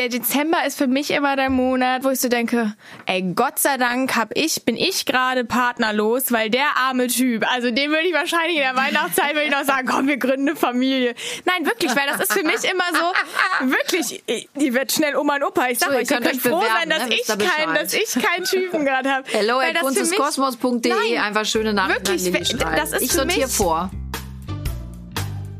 der Dezember ist für mich immer der Monat, wo ich so denke, ey, Gott sei Dank hab ich, bin ich gerade partnerlos, weil der arme Typ, also dem würde ich wahrscheinlich in der Weihnachtszeit würde ich noch sagen, komm, wir gründen eine Familie. Nein, wirklich, weil das ist für mich immer so, wirklich, die wird schnell Oma und Opa. Ich sag So, euch, ihr könnt könnt euch froh bewerben, sein, dass ne? ich Bescheid. dass ich keinen Typen gerade habe. Hello Weil at kunsteskosmos.de. Einfach schöne Nachrichten Wirklich, an das ist ich für sortiere mich- vor.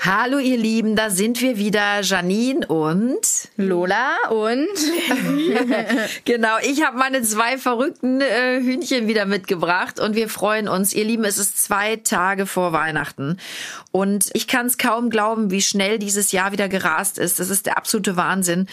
Hallo ihr Lieben, da sind wir wieder, Janine und Lola und Genau, ich habe meine zwei verrückten äh, Hühnchen wieder mitgebracht und wir freuen uns. Ihr Lieben, es ist zwei Tage vor Weihnachten und ich kann es kaum glauben, wie schnell dieses Jahr wieder gerast ist. Das ist der absolute Wahnsinn.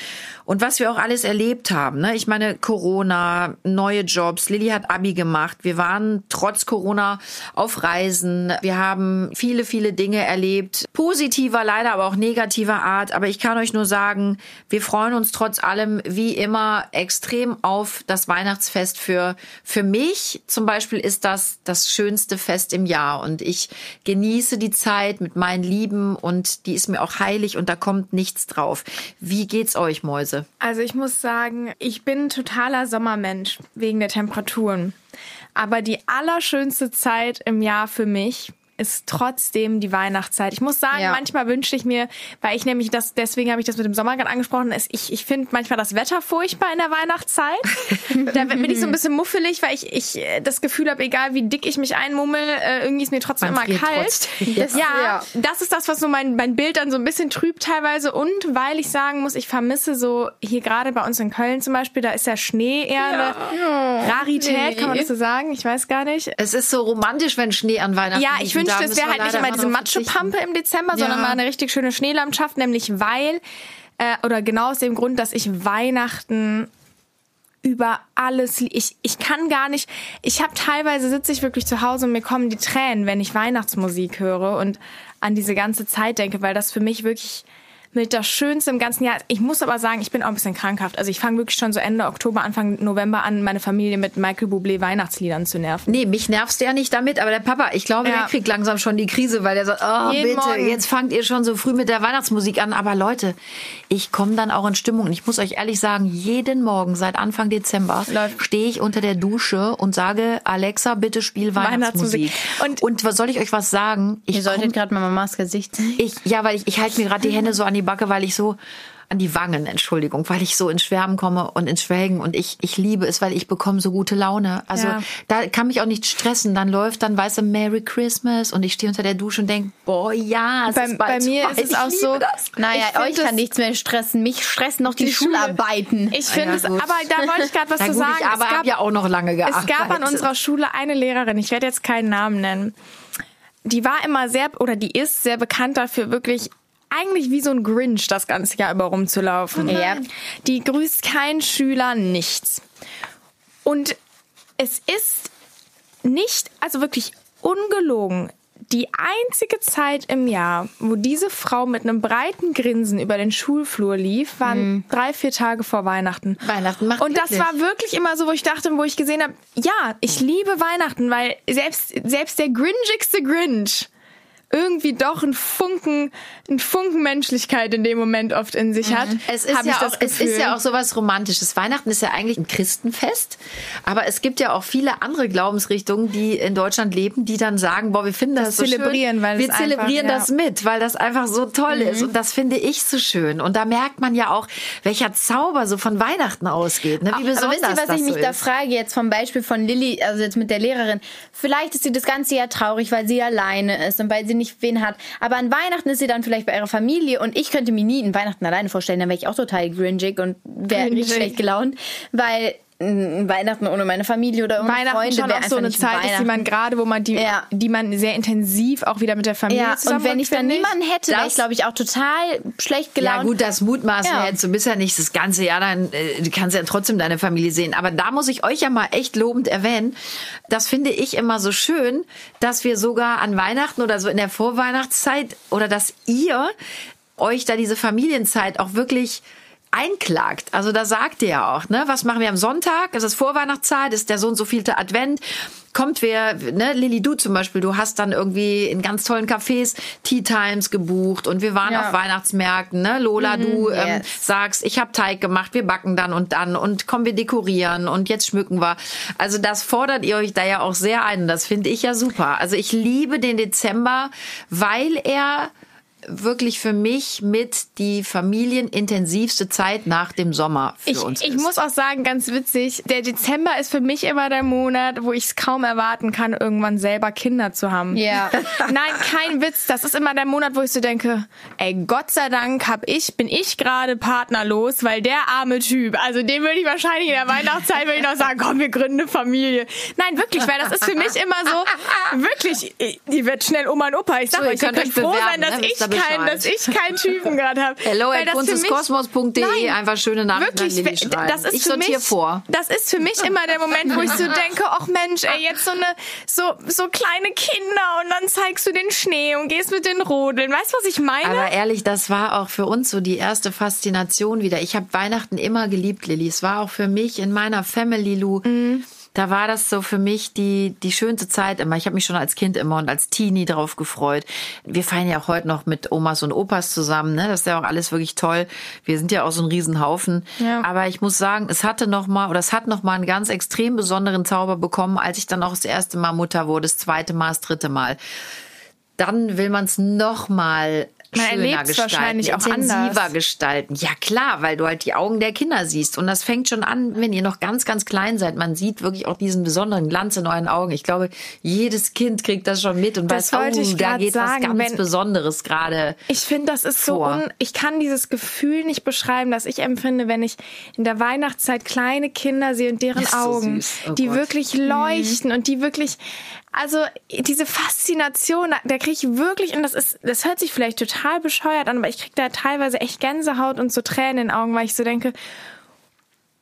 Und was wir auch alles erlebt haben. Ne? Ich meine, Corona, neue Jobs. Lilly hat Abi gemacht. Wir waren trotz Corona auf Reisen. Wir haben viele, viele Dinge erlebt. Positiver, leider aber auch negativer Art. Aber ich kann euch nur sagen, wir freuen uns trotz allem wie immer extrem auf das Weihnachtsfest. Für, für mich zum Beispiel ist das das schönste Fest im Jahr. Und ich genieße die Zeit mit meinen Lieben und die ist mir auch heilig und da kommt nichts drauf. Wie geht's euch, Mäuse? Also ich muss sagen, ich bin totaler Sommermensch wegen der Temperaturen. Aber die allerschönste Zeit im Jahr für mich ist trotzdem die Weihnachtszeit. Ich muss sagen, Ja. manchmal wünschte ich mir, weil ich nämlich das, deswegen habe ich das mit dem Sommer gerade angesprochen, ist, ich, ich finde manchmal das Wetter furchtbar in der Weihnachtszeit. da bin ich so ein bisschen muffelig, weil ich, ich äh, das Gefühl habe, egal wie dick ich mich einmummel, äh, irgendwie ist mir trotzdem Man immer kalt. trotzdem. Das, ja, Ja. das ist das, was so mein, mein Bild dann so ein bisschen trübt teilweise. Und weil ich sagen muss, ich vermisse so hier gerade bei uns in Köln zum Beispiel, da ist der Schnee eher eine Rarität, kann man das so sagen? Ich weiß gar nicht. Es ist so romantisch, wenn Schnee an Weihnachten Ja, ich wünschte, da es wäre halt nicht immer diese. Matschepampe im Dezember, sondern Ja. mal eine richtig schöne Schneelandschaft, nämlich weil, äh, oder genau aus dem Grund, dass ich Weihnachten über alles, ich, ich kann gar nicht, ich habe teilweise sitze ich wirklich zu Hause und mir kommen die Tränen, wenn ich Weihnachtsmusik höre und an diese ganze Zeit denke, weil das für mich wirklich mit das Schönste im ganzen Jahr. Ich muss aber sagen, ich bin auch ein bisschen krankhaft. Also ich fange wirklich schon so Ende Oktober, Anfang November an, meine Familie mit Michael Bublé Weihnachtsliedern zu nerven. Nee, mich nervst du ja nicht damit, aber der Papa, ich glaube, Ja. der kriegt langsam schon die Krise, weil der sagt, oh Jeden bitte, Morgen. jetzt fangt ihr schon so früh mit der Weihnachtsmusik an. Aber Leute, ich komme dann auch in Stimmung. Und ich muss euch ehrlich sagen, jeden Morgen seit Anfang Dezember stehe ich unter der Dusche und sage, Alexa, bitte spiel Weihnachtsmusik. Weihnachtsmusik. Und- Und, was soll ich euch was sagen? Ich ihr solltet gerade mal Mamas Gesicht sehen. Ich, ja, weil ich, ich halte mir gerade die Hände so an die Backe, weil ich so an die Wangen, Entschuldigung, weil ich so ins Schwärmen komme und ins Schwelgen und ich, ich liebe es, weil ich bekomme so gute Laune. Also Ja. da kann mich auch nicht stressen. Dann läuft dann, weißt du, Merry Christmas und ich stehe unter der Dusche und denk, boah, ja, es Bei- ist bei mir ist es Ich auch so- Das. Naja, euch kann nichts mehr stressen. Mich stressen noch die, Die. Schularbeiten. Ich finde ja, es, aber da wollte ich gerade was Na zu gut, sagen. ich aber habe ja auch noch lange gearbeitet. Es gab an unserer Schule eine Lehrerin, ich werde jetzt keinen Namen nennen, die war immer sehr, oder die ist sehr bekannt dafür, wirklich eigentlich wie so ein Grinch das ganze Jahr über rumzulaufen. Ja. Die grüßt keinen Schüler, nichts. Und es ist nicht, also wirklich ungelogen, die einzige Zeit im Jahr, wo diese Frau mit einem breiten Grinsen über den Schulflur lief, waren drei, vier Tage vor Weihnachten. Weihnachten macht Und das glücklich. war wirklich immer so, wo ich dachte, wo ich gesehen habe, ja, ich liebe Weihnachten, weil selbst, selbst der gringigste Grinch irgendwie doch einen Funken, einen Funken Menschlichkeit in dem Moment oft in sich hat. Es ist, ja auch, es ist ja auch sowas Romantisches. Weihnachten ist ja eigentlich ein Christenfest, aber es gibt ja auch viele andere Glaubensrichtungen, die in Deutschland leben, die dann sagen, boah, wir finden das, Das so zelebrieren, schön. weil wir zelebrieren einfach, das ja. mit, weil das einfach so toll ist und das finde ich so schön. Und da merkt man ja auch, welcher Zauber so von Weihnachten ausgeht, ne? wie besonders Aber wisst ihr, was das ich mich so da frage, jetzt vom Beispiel von Lilly, also jetzt mit der Lehrerin? Vielleicht ist sie das ganze Jahr traurig, weil sie alleine ist und weil sie nicht wen hat. Aber an Weihnachten ist sie dann vielleicht bei ihrer Familie und ich könnte mir nie einen Weihnachten alleine vorstellen, dann wäre ich auch total gringig und wäre richtig schlecht gelaunt, weil Weihnachten ohne meine Familie oder ohne Weihnachten Freunde schon auch so eine Zeit ist, die man gerade, wo man die, Ja. die man sehr intensiv auch wieder mit der Familie ja, zusammen und wenn ich dann niemanden hätte, wäre ich, glaube ich, auch total schlecht gelaunt. Ja gut, das mutmaßen Ja. wir jetzt. Du bist ja nicht das ganze Jahr, dann äh, du kannst ja trotzdem deine Familie sehen. Aber da muss ich euch ja mal echt lobend erwähnen. Das finde ich immer so schön, dass wir sogar an Weihnachten oder so in der Vorweihnachtszeit oder dass ihr euch da diese Familienzeit auch wirklich einklagt. Also da sagt ihr ja auch, ne, was machen wir am Sonntag? Es ist Vorweihnachtszeit, ist der so und so vielte Advent. Kommt wer, ne, Lilly, du zum Beispiel, du hast dann irgendwie in ganz tollen Cafés Tea Times gebucht und wir waren Ja. auf Weihnachtsmärkten, ne? Lola, du ähm, yes. sagst, ich habe Teig gemacht, wir backen dann und dann und kommen wir dekorieren und jetzt schmücken wir. Also das fordert ihr euch da ja auch sehr ein. Das finde ich ja super. Also ich liebe den Dezember, weil er wirklich für mich mit die familienintensivste Zeit nach dem Sommer für Ich, uns ich ist. muss auch sagen, ganz witzig, der Dezember ist für mich immer der Monat, wo ich es kaum erwarten kann, irgendwann selber Kinder zu haben. Ja. Nein, kein Witz. Das ist immer der Monat, wo ich so denke, ey, Gott sei Dank hab ich, bin ich gerade partnerlos, weil der arme Typ, also dem würde ich wahrscheinlich in der Weihnachtszeit würde ich noch sagen, komm, wir gründen eine Familie. Nein, wirklich, weil das ist für mich immer so, wirklich, die wird schnell Oma und Opa. Ich sag So, ihr euch, ihr könnt könnt euch froh bewerben, sein, dass ne? ich keinen, dass ich keinen Typen gerade habe. Hello Weil at kunsteskosmos.de, einfach schöne Nachrichten an Wirklich, Lilly schreiben. das ist ich für sortiere mich, vor. Das ist für mich immer der Moment, wo ich so denke, ach Mensch, ey, jetzt so eine so so kleine Kinder und dann zeigst du den Schnee und gehst mit den Rodeln. Weißt du, was ich meine? Aber ehrlich, das war auch für uns so die erste Faszination wieder. Ich habe Weihnachten immer geliebt, Lilly. Es war auch für mich in meiner Family, Lu. Da war das so für mich die, die schönste Zeit immer. Ich habe mich schon als Kind immer und als Teenie drauf gefreut. Wir feiern ja auch heute noch mit Omas und Opas zusammen. Ne? Das ist ja auch alles wirklich toll. Wir sind ja auch so ein Riesenhaufen. Ja. Aber ich muss sagen, es hatte noch mal oder es hat noch mal einen ganz extrem besonderen Zauber bekommen, als ich dann auch das erste Mal Mutter wurde, das zweite Mal, das dritte Mal. Dann will man es noch mal Man schöner gestalten, wahrscheinlich auch intensiver anders. gestalten. Ja klar, weil du halt die Augen der Kinder siehst. Und das fängt schon an, wenn ihr noch ganz, ganz klein seid. Man sieht wirklich auch diesen besonderen Glanz in euren Augen. Ich glaube, jedes Kind kriegt das schon mit und Das weiß, oh, ich da geht sagen, was ganz Besonderes gerade. Ich finde, das ist so vor. un ich kann dieses Gefühl nicht beschreiben, das ich empfinde, wenn ich in der Weihnachtszeit kleine Kinder sehe und deren so Augen. Oh die Gott. wirklich leuchten und die wirklich also diese Faszination, da, da kriege ich wirklich und das ist das hört sich vielleicht total bescheuert an, aber ich kriege da teilweise echt Gänsehaut und so Tränen in den Augen, weil ich so denke,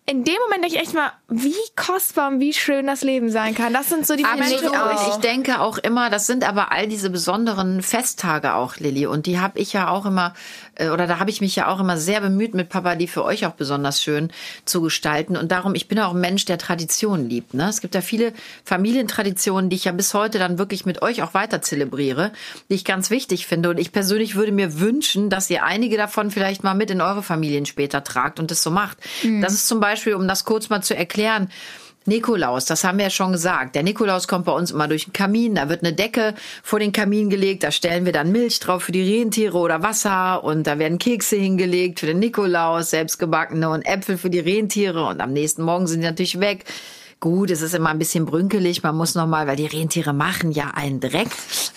in dem Moment denke ich echt mal, wie kostbar und wie schön das Leben sein kann. Das sind so die Momente, wo Ich denke auch immer, das sind aber all diese besonderen Festtage auch, Lilly. Und die habe ich ja auch immer, äh, oder da habe ich mich ja auch immer sehr bemüht mit Papa, die für euch auch besonders schön zu gestalten. Und darum, ich bin auch ein Mensch, der Traditionen liebt. Ne? Es gibt ja viele Familientraditionen, die ich ja bis heute dann wirklich mit euch auch weiter zelebriere, die ich ganz wichtig finde. Und ich persönlich würde mir wünschen, dass ihr einige davon vielleicht mal mit in eure Familien später tragt und das so macht. Das ist zum Beispiel, um das kurz mal zu erklären, Nikolaus, das haben wir ja schon gesagt. Der Nikolaus kommt bei uns immer durch den Kamin. Da wird eine Decke vor den Kamin gelegt. Da stellen wir dann Milch drauf für die Rentiere oder Wasser. Und da werden Kekse hingelegt für den Nikolaus, selbstgebackene und Äpfel für die Rentiere. Und am nächsten Morgen sind die natürlich weg. Gut, es ist immer ein bisschen brünkelig. Man muss noch mal, weil die Rentiere machen ja einen Dreck.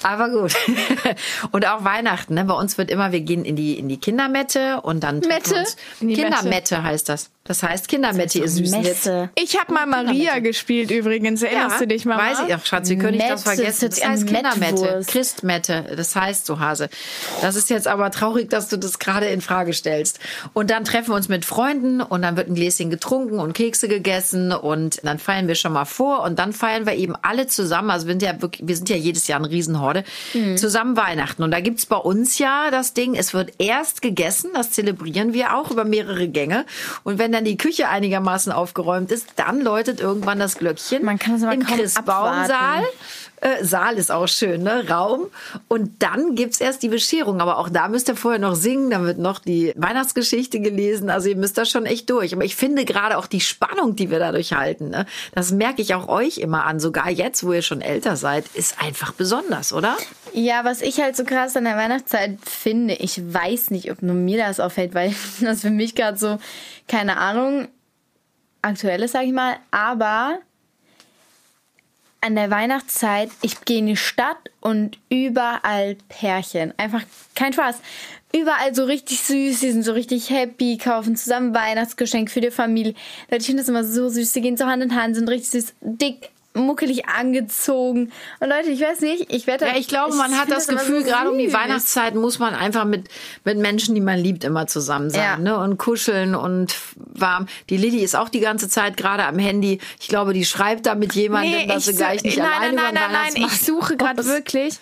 Aber gut. und auch Weihnachten. Ne? Bei uns wird immer, wir gehen in die in die Kindermette und dann treffen wir Mette? Kindermette heißt das. Das heißt Kindermette, ihr süßen. Messe. ich habe mal Maria gespielt übrigens. Erinnerst du dich mal? Weiß ich, ach Schatz, wie könnte ich das vergessen? das Das heißt Kindermette. Christmette, das heißt so Hase. Das ist jetzt aber traurig, dass du das gerade in Frage stellst. Und dann treffen wir uns mit Freunden und dann wird ein Gläschen getrunken und Kekse gegessen und dann feiern wir schon mal vor und dann feiern wir eben alle zusammen, also wir sind ja wirklich, wir sind ja jedes Jahr eine Riesenhorde, Mhm. zusammen Weihnachten. Und da gibt's bei uns ja das Ding, es wird erst gegessen, das zelebrieren wir auch über mehrere Gänge. Und wenn dann die Küche einigermaßen aufgeräumt ist, dann läutet irgendwann das Glöckchen Man kann es aber im Christbaumsaal. abwarten. Äh, Saal ist auch schön, ne? Raum. Und dann gibt's erst die Bescherung. Aber auch da müsst ihr vorher noch singen. Dann wird noch die Weihnachtsgeschichte gelesen. Also ihr müsst da schon echt durch. Aber ich finde gerade auch die Spannung, die wir dadurch halten, ne? das merke ich auch euch immer an. Sogar jetzt, wo ihr schon älter seid, ist einfach besonders, oder? Ja, was ich halt so krass an der Weihnachtszeit finde, ich weiß nicht, ob nur mir das auffällt, weil das für mich gerade so, keine Ahnung, aktuell ist, sag ich mal, aber an der Weihnachtszeit, ich gehe in die Stadt und überall Pärchen. Einfach kein Spaß. Überall so richtig süß, die sind so richtig happy, kaufen zusammen Weihnachtsgeschenk für die Familie. Ich finde das immer so süß. Die gehen so Hand in Hand, sind richtig süß, dick, muckelig angezogen. Und Leute, ich weiß nicht, ich werde. Ja, ich glaube, man ich hat das, das Gefühl, so gerade um die Weihnachtszeit muss man einfach mit, mit Menschen, die man liebt, immer zusammen sein, ja. ne? Und kuscheln und warm. Die Lilly ist auch die ganze Zeit gerade am Handy. Ich glaube, die schreibt da mit jemandem, nee, dass sie gleich nicht nein, alleine nein, nein, nein, nein, ich suche gerade wirklich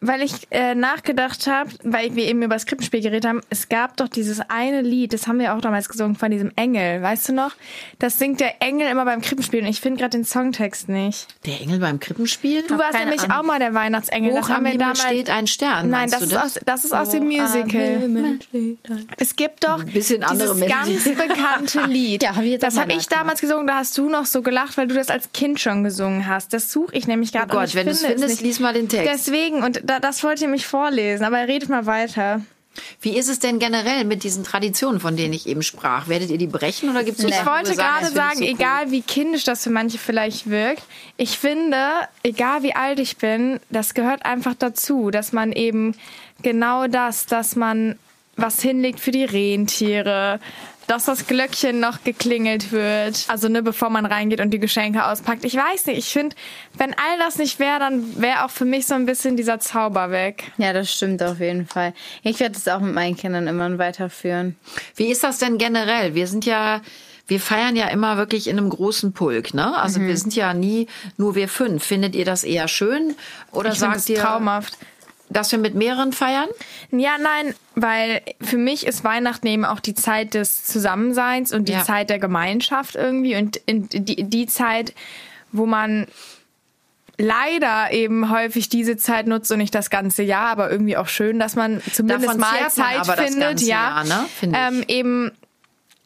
weil ich äh, nachgedacht habe, weil wir eben über das Krippenspiel geredet haben, es gab doch dieses eine Lied, das haben wir auch damals gesungen von diesem Engel, weißt du noch? Das singt der Engel immer beim Krippenspiel und ich finde gerade den Songtext nicht. Der Engel beim Krippenspiel? Du warst nämlich Ahnung. auch mal der Weihnachtsengel. Hoch das haben wir damals steht ein Stern. Nein, das ist, das? Aus, das ist aus dem Musical. Es gibt doch ein bisschen andere dieses ganz bekannte Lied. ja, hab ich das habe ich damals gesungen, da hast du noch so gelacht, weil du das als Kind schon gesungen hast. Das suche ich nämlich gerade. Oh Gott, wenn du es findest, lies mal den Text. Deswegen, und da, das wollte ich mich vorlesen, aber redet mal weiter. Wie ist es denn generell mit diesen Traditionen, von denen ich eben sprach? Werdet ihr die brechen oder gibt es Ich wollte gerade sagen, so cool? egal wie kindisch das für manche vielleicht wirkt, ich finde, egal wie alt ich bin, das gehört einfach dazu, dass man eben genau das, dass man was hinlegt für die Rentiere, dass das Glöckchen noch geklingelt wird. Also ne, bevor man reingeht und die Geschenke auspackt. Ich weiß nicht, ich finde, wenn all das nicht wäre, dann wäre auch für mich so ein bisschen dieser Zauber weg. Ja, das stimmt auf jeden Fall. Ich werde es auch mit meinen Kindern immer weiterführen. Wie ist das denn generell? Wir sind ja wir feiern ja immer wirklich in einem großen Pulk, ne? Also mhm. wir sind ja nie nur wir fünf. Findet ihr das eher schön oder ich sagt ihr traumhaft? Dass wir mit mehreren feiern? Ja, nein, weil für mich ist Weihnachten eben auch die Zeit des Zusammenseins und die ja. Zeit der Gemeinschaft irgendwie und die, die Zeit, wo man leider eben häufig diese Zeit nutzt und nicht das ganze Jahr, aber irgendwie auch schön, dass man zumindest Davon mal Zeit findet, ja, Jahr, ne? ähm, eben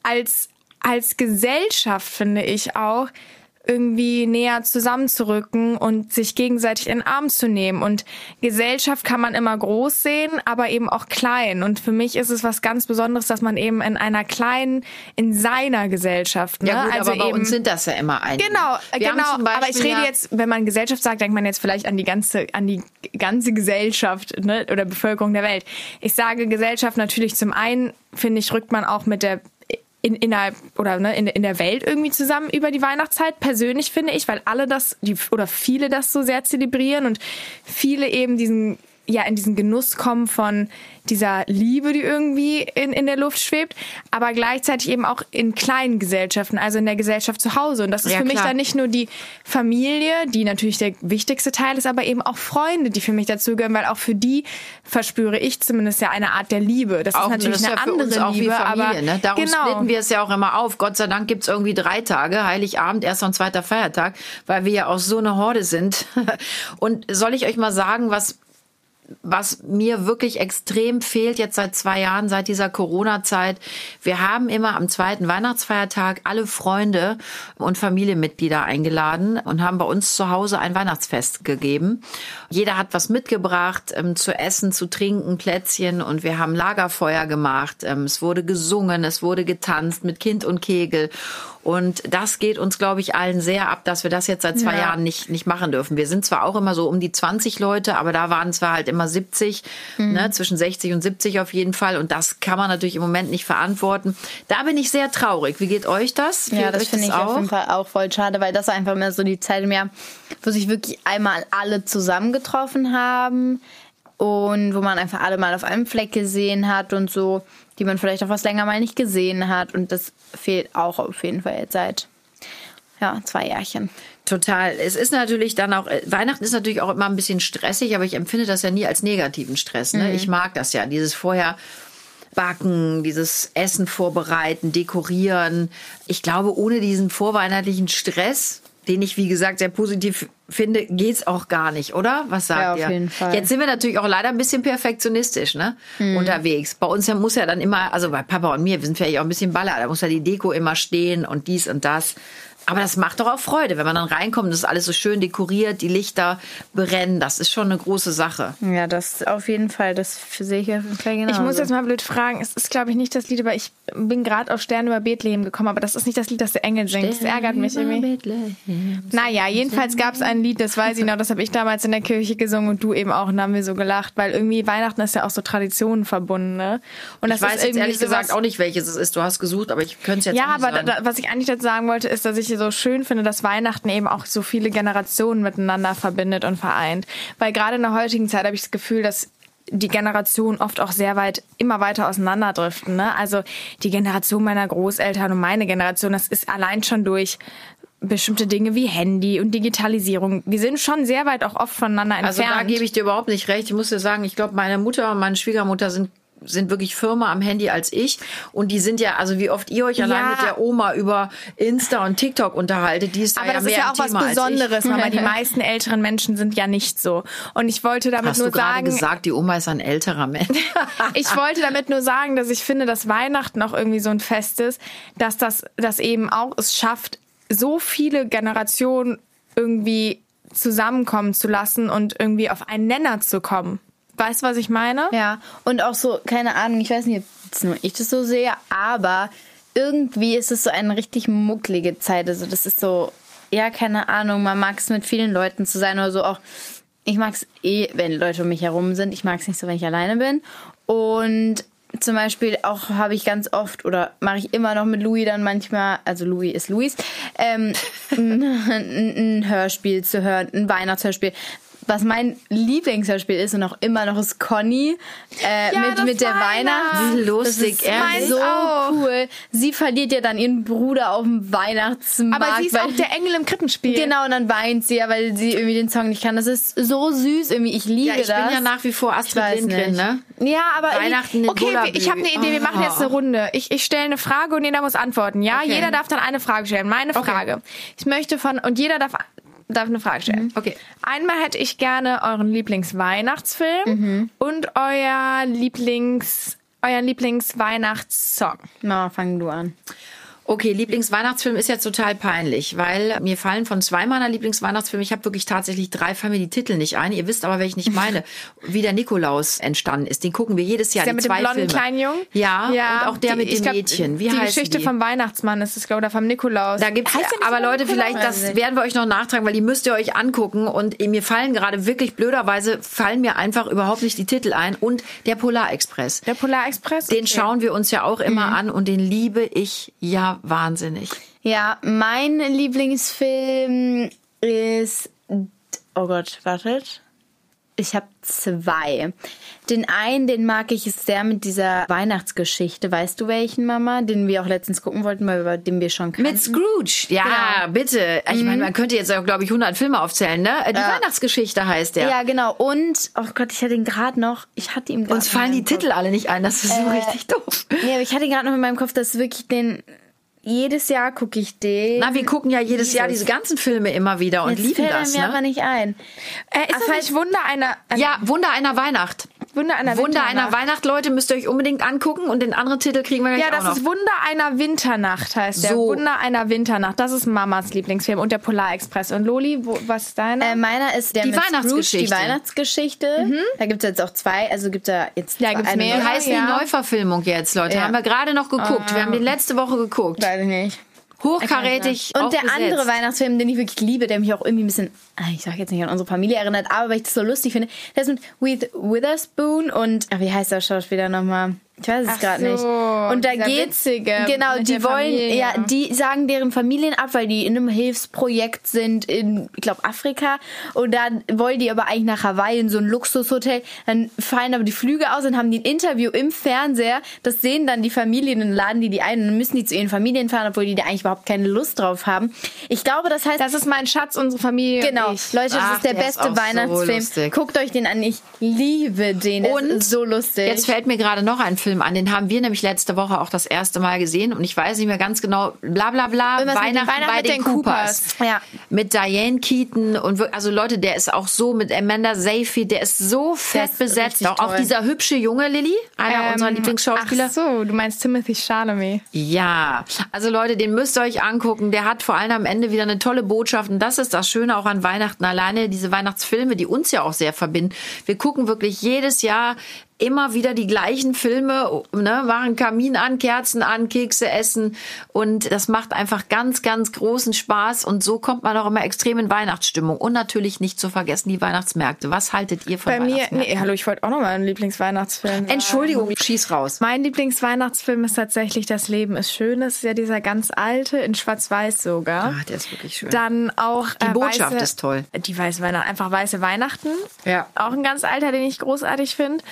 als als Gesellschaft finde ich auch irgendwie näher zusammenzurücken und sich gegenseitig in den Arm zu nehmen. Und Gesellschaft kann man immer groß sehen, aber eben auch klein. Und für mich ist es was ganz Besonderes, dass man eben in einer kleinen, in seiner Gesellschaft. Ne? Ja gut, also aber bei eben, uns sind das ja immer einige. Genau, Wir genau. aber ich rede jetzt, wenn man Gesellschaft sagt, denkt man jetzt vielleicht an die ganze, an die ganze Gesellschaft ne? oder Bevölkerung der Welt. Ich sage Gesellschaft natürlich zum einen, finde ich, rückt man auch mit der in, innerhalb oder ne, in, in der Welt irgendwie zusammen über die Weihnachtszeit, persönlich finde ich, weil alle das, die, oder viele das so sehr zelebrieren und viele eben diesen ja in diesen Genuss kommen von dieser Liebe, die irgendwie in, in der Luft schwebt, aber gleichzeitig eben auch in kleinen Gesellschaften, also in der Gesellschaft zu Hause. Und das ist ja, für mich dann nicht nur die Familie, die natürlich der wichtigste Teil ist, aber eben auch Freunde, die für mich dazugehören, weil auch für die verspüre ich zumindest ja eine Art der Liebe. Das auch, ist natürlich das eine ja andere Liebe, Familie, aber ne? darum genau. splitten wir es ja auch immer auf. Gott sei Dank gibt's irgendwie drei Tage, Heiligabend, erster und zweiter Feiertag, weil wir ja auch so eine Horde sind. und soll ich euch mal sagen, was was mir wirklich extrem fehlt jetzt seit zwei Jahren, seit dieser Corona-Zeit. Wir haben immer am zweiten Weihnachtsfeiertag alle Freunde und Familienmitglieder eingeladen und haben bei uns zu Hause ein Weihnachtsfest gegeben. Jeder hat was mitgebracht ähm, zu essen, zu trinken, Plätzchen und wir haben Lagerfeuer gemacht. Ähm, es wurde gesungen, es wurde getanzt mit Kind und Kegel. Und das geht uns, glaube ich, allen sehr ab, dass wir das jetzt seit zwei ja. Jahren nicht, nicht machen dürfen. Wir sind zwar auch immer so um die 20 Leute, aber da waren zwar halt immer 70, mhm. ne, zwischen 60 und 70 auf jeden Fall. Und das kann man natürlich im Moment nicht verantworten. Da bin ich sehr traurig. Wie geht euch das? Fehlt ja, das finde ich auch? auf jeden Fall auch voll schade, weil das einfach mehr so die Zeit mehr, wo sich wirklich einmal alle zusammengetroffen haben und wo man einfach alle mal auf einem Fleck gesehen hat und so die man vielleicht auch was länger mal nicht gesehen hat. Und das fehlt auch auf jeden Fall jetzt seit ja, zwei Jahrchen. Total. Es ist natürlich dann auch, äh, Weihnachten ist natürlich auch immer ein bisschen stressig, aber ich empfinde das ja nie als negativen Stress. Ne? Mhm. Ich mag das ja, dieses vorher backen, dieses Essen vorbereiten, dekorieren. Ich glaube, ohne diesen vorweihnachtlichen Stress den ich, wie gesagt, sehr positiv finde, geht's auch gar nicht, oder? Was sagt ja, auf ihr? Jeden Fall. Jetzt sind wir natürlich auch leider ein bisschen perfektionistisch, ne? Mhm. Unterwegs. Bei uns muss ja dann immer, also bei Papa und mir, wir sind vielleicht auch ein bisschen baller, da muss ja die Deko immer stehen und dies und das. Aber das macht doch auch Freude, wenn man dann reinkommt, das ist alles so schön dekoriert, die Lichter brennen. Das ist schon eine große Sache. Ja, das auf jeden Fall, das sehe ich auf jeden Fall genau. Ich muss jetzt mal blöd fragen, es ist glaube ich nicht das Lied, aber ich bin gerade auf Sterne über Bethlehem gekommen, aber das ist nicht das Lied, das der Engel singt. Das ärgert mich irgendwie. Naja, jedenfalls gab es ein Lied, das weiß ich noch, das habe ich damals in der Kirche gesungen und du eben auch und da haben wir so gelacht, weil irgendwie Weihnachten ist ja auch so Traditionen verbunden, ne? Und das ich weiß ist jetzt ehrlich gesagt auch nicht, welches es ist. Du hast gesucht, aber ich könnte es jetzt Ja, auch nicht aber sagen. da, was ich eigentlich dazu sagen wollte, ist, dass ich so schön finde, dass Weihnachten eben auch so viele Generationen miteinander verbindet und vereint. Weil gerade in der heutigen Zeit habe ich das Gefühl, dass die Generationen oft auch sehr weit, immer weiter auseinanderdriften. Ne? Also die Generation meiner Großeltern und meine Generation, das ist allein schon durch bestimmte Dinge wie Handy und Digitalisierung. Wir sind schon sehr weit auch oft voneinander Also entfernt. da gebe ich dir überhaupt nicht recht. Ich muss dir sagen, ich glaube, meine Mutter und meine Schwiegermutter sind sind wirklich firmer am Handy als ich und die sind ja also wie oft ihr euch allein Ja. mit der Oma über Insta und TikTok unterhaltet, die ist da aber ja das mehr ist ja auch was Thema ich. Besonderes, Mama. Die meisten älteren Menschen sind ja nicht so. Und ich wollte damit Hast nur du gerade sagen, gesagt, die Oma ist ein älterer Mensch? ich wollte damit nur sagen, dass ich finde, dass Weihnachten auch irgendwie so ein Fest ist, dass das, das eben auch es schafft, so viele Generationen irgendwie zusammenkommen zu lassen und irgendwie auf einen Nenner zu kommen. Weißt du, was ich meine? Ja, und auch so, keine Ahnung, ich weiß nicht, ob ich das so sehe, aber irgendwie ist es so eine richtig mucklige Zeit. Also das ist so, ja, keine Ahnung, man mag es mit vielen Leuten zu sein oder so auch. Ich mag es eh, wenn Leute um mich herum sind. Ich mag es nicht so, wenn ich alleine bin. Und zum Beispiel auch habe ich ganz oft oder mache ich immer noch mit Louis dann manchmal, also Louis ist Louis, ähm, ein Hörspiel zu hören, ein Weihnachtshörspiel. Was mein Lieblingshörspiel ist und auch immer noch ist Conny äh, Ja, mit, das mit der Weihnachts-. Wie lustig, das ist ehrlich. so auch. cool. Sie verliert ja dann ihren Bruder auf dem Weihnachtsmarkt. Aber sie ist weil- auch der Engel im Krippenspiel. Genau, und dann weint sie ja, weil sie irgendwie den Song nicht kann. Das ist so süß irgendwie. Ich liebe Ja, ich das. bin ja nach wie vor Ich Astrid Lindgren, ne? Ja, aber Weihnachten in okay, Bullabü. ich habe eine Idee. Wir machen jetzt eine. Runde. Ich, ich stelle eine Frage und jeder muss antworten. Ja, Okay. jeder darf dann eine Frage stellen. Meine Okay. Frage. Ich möchte von und jeder darf darf eine Frage stellen. Okay. Einmal hätte ich gerne euren Lieblingsweihnachtsfilm und euer Lieblings euren Lieblingsweihnachtssong. Mama, fang du an. Okay, Lieblingsweihnachtsfilm ist jetzt total peinlich, weil mir fallen von zwei meiner Lieblingsweihnachtsfilme, ich habe wirklich tatsächlich drei, fallen mir die Titel nicht ein. Ihr wisst aber, welchen ich meine, wie der Nikolaus entstanden ist. Den gucken wir jedes Jahr. der die mit dem blonden Filme. kleinen Jungen? Ja, und auch der die- mit dem glaub, Mädchen. Wie die heißen Geschichte die? vom Weihnachtsmann ist es, glaube ich, oder vom Nikolaus. Da gibt's Heißt der nicht aber Leute, vielleicht, das werden wir euch noch nachtragen, weil die müsst ihr euch angucken. Und mir fallen gerade wirklich blöderweise, fallen mir einfach überhaupt nicht die Titel ein. Und der Polarexpress. Der Polarexpress? Den Okay. schauen wir uns ja auch immer an und den liebe ich ja wahnsinnig. Ja, mein Lieblingsfilm ist. Oh Gott, wartet. Ich habe zwei. Den einen, den mag ich, der mit dieser Weihnachtsgeschichte. Weißt du welchen, Mama? Den wir auch letztens gucken wollten, weil über den wir schon kannten. Mit Scrooge. Ja, Genau. bitte. Ich meine, man könnte jetzt auch, glaube ich, 100 Filme aufzählen, ne? Die Weihnachtsgeschichte heißt der. Ja, genau. Und, oh Gott, ich hatte ihn gerade noch. Ich hatte ihn gerade. Uns fallen die. Titel alle nicht ein. Das ist so richtig doof. Nee, aber ich hatte ihn gerade noch in meinem Kopf, dass wirklich den. Jedes Jahr gucke ich den. Na, wir gucken ja jedes Jahr diese ganzen Filme immer wieder und Jetzt lieben fällt das, mir aber ne? nicht ein. Äh, ist das Ach, nicht Wunder einer... Ja, Wunder einer Weihnacht. Wunder einer Wunder Winternacht. einer Weihnacht, Leute, müsst ihr euch unbedingt angucken und den anderen Titel kriegen wir gleich Ja, auch das noch. ist Wunder einer Winternacht, heißt der. So. Wunder einer Winternacht. Das ist Mamas Lieblingsfilm und der Polarexpress. Und Loli, wo, was ist deiner? Äh, meiner ist der Die mit Weihnachtsgeschichte. Scrooge, die Weihnachtsgeschichte. Da gibt es jetzt auch zwei. Also gibt da jetzt Ja, gibt's eine mehrere. Wie heißt die Ja. Neuverfilmung jetzt, Leute? Ja. Haben wir gerade noch geguckt. Wir haben den letzte Woche geguckt. Weiß ich nicht. Hochkarätig Und der andere Weihnachtsfilm, den ich wirklich liebe, der mich auch irgendwie ein bisschen, ah, ich sag jetzt nicht an unsere Familie erinnert, aber weil ich das so lustig finde, der ist mit With Witherspoon und, wie heißt der Schauspieler nochmal? Ich weiß es gerade so, nicht. Und da geht's, Witzige genau, die wollen, Familie. ja, die sagen deren Familien ab, weil die in einem Hilfsprojekt sind in, ich glaube, Afrika. Und dann wollen die aber eigentlich nach Hawaii in so ein Luxushotel. Dann fallen aber die Flüge aus und haben die ein Interview im Fernseher. Das sehen dann die Familien und laden die die ein und dann müssen die zu ihren Familien fahren, obwohl die da eigentlich überhaupt keine Lust drauf haben. Ich glaube, das heißt, das ist mein Schatz, unsere Familie. Genau, und ich. Leute, das Ach, ist der der ist beste so Weihnachtsfilm. lustig. Guckt euch den an, ich liebe den. Der Und ist so lustig. Jetzt fällt mir gerade noch ein Film Weihnachtsfilm an. Den haben wir nämlich letzte Woche auch das erste Mal gesehen und ich weiß nicht mehr ganz genau. Bla bla bla. Weihnachten, Weihnachten bei den, den Coopers. Coopers. Ja. Mit Diane Keaton und also Leute, der ist auch so mit Amanda Seyfried, der ist so fett ist besetzt. Auch, toll. dieser hübsche junge Lilly, einer unserer Lieblingsschauspieler. Ähm, Ach so, du meinst Timothy Chalamet. Ja, also Leute, den müsst ihr euch angucken. Der hat vor allem am Ende wieder eine tolle Botschaft. Und das ist das Schöne auch an Weihnachten. Alleine diese Weihnachtsfilme, die uns ja auch sehr verbinden. Wir gucken wirklich jedes Jahr immer wieder die gleichen Filme, ne, machen Kamin an, Kerzen an, Kekse essen und das macht einfach ganz, ganz großen Spaß und so kommt man auch immer extrem in Weihnachtsstimmung und natürlich nicht zu vergessen die Weihnachtsmärkte. Was haltet ihr von Bei mir, nee, hallo, ich wollte auch noch mal einen Lieblingsweihnachtsfilm. sagen. Entschuldigung, schieß raus. Mein Lieblingsweihnachtsfilm ist tatsächlich Das Leben ist schön. Das ist ja dieser ganz alte, in Schwarz-Weiß sogar. Ah, der ist wirklich schön. Dann auch Die äh, Botschaft weiße, ist toll. Die weiße Weihnachten, einfach weiße Weihnachten. Ja. Auch ein ganz alter, den ich großartig finde.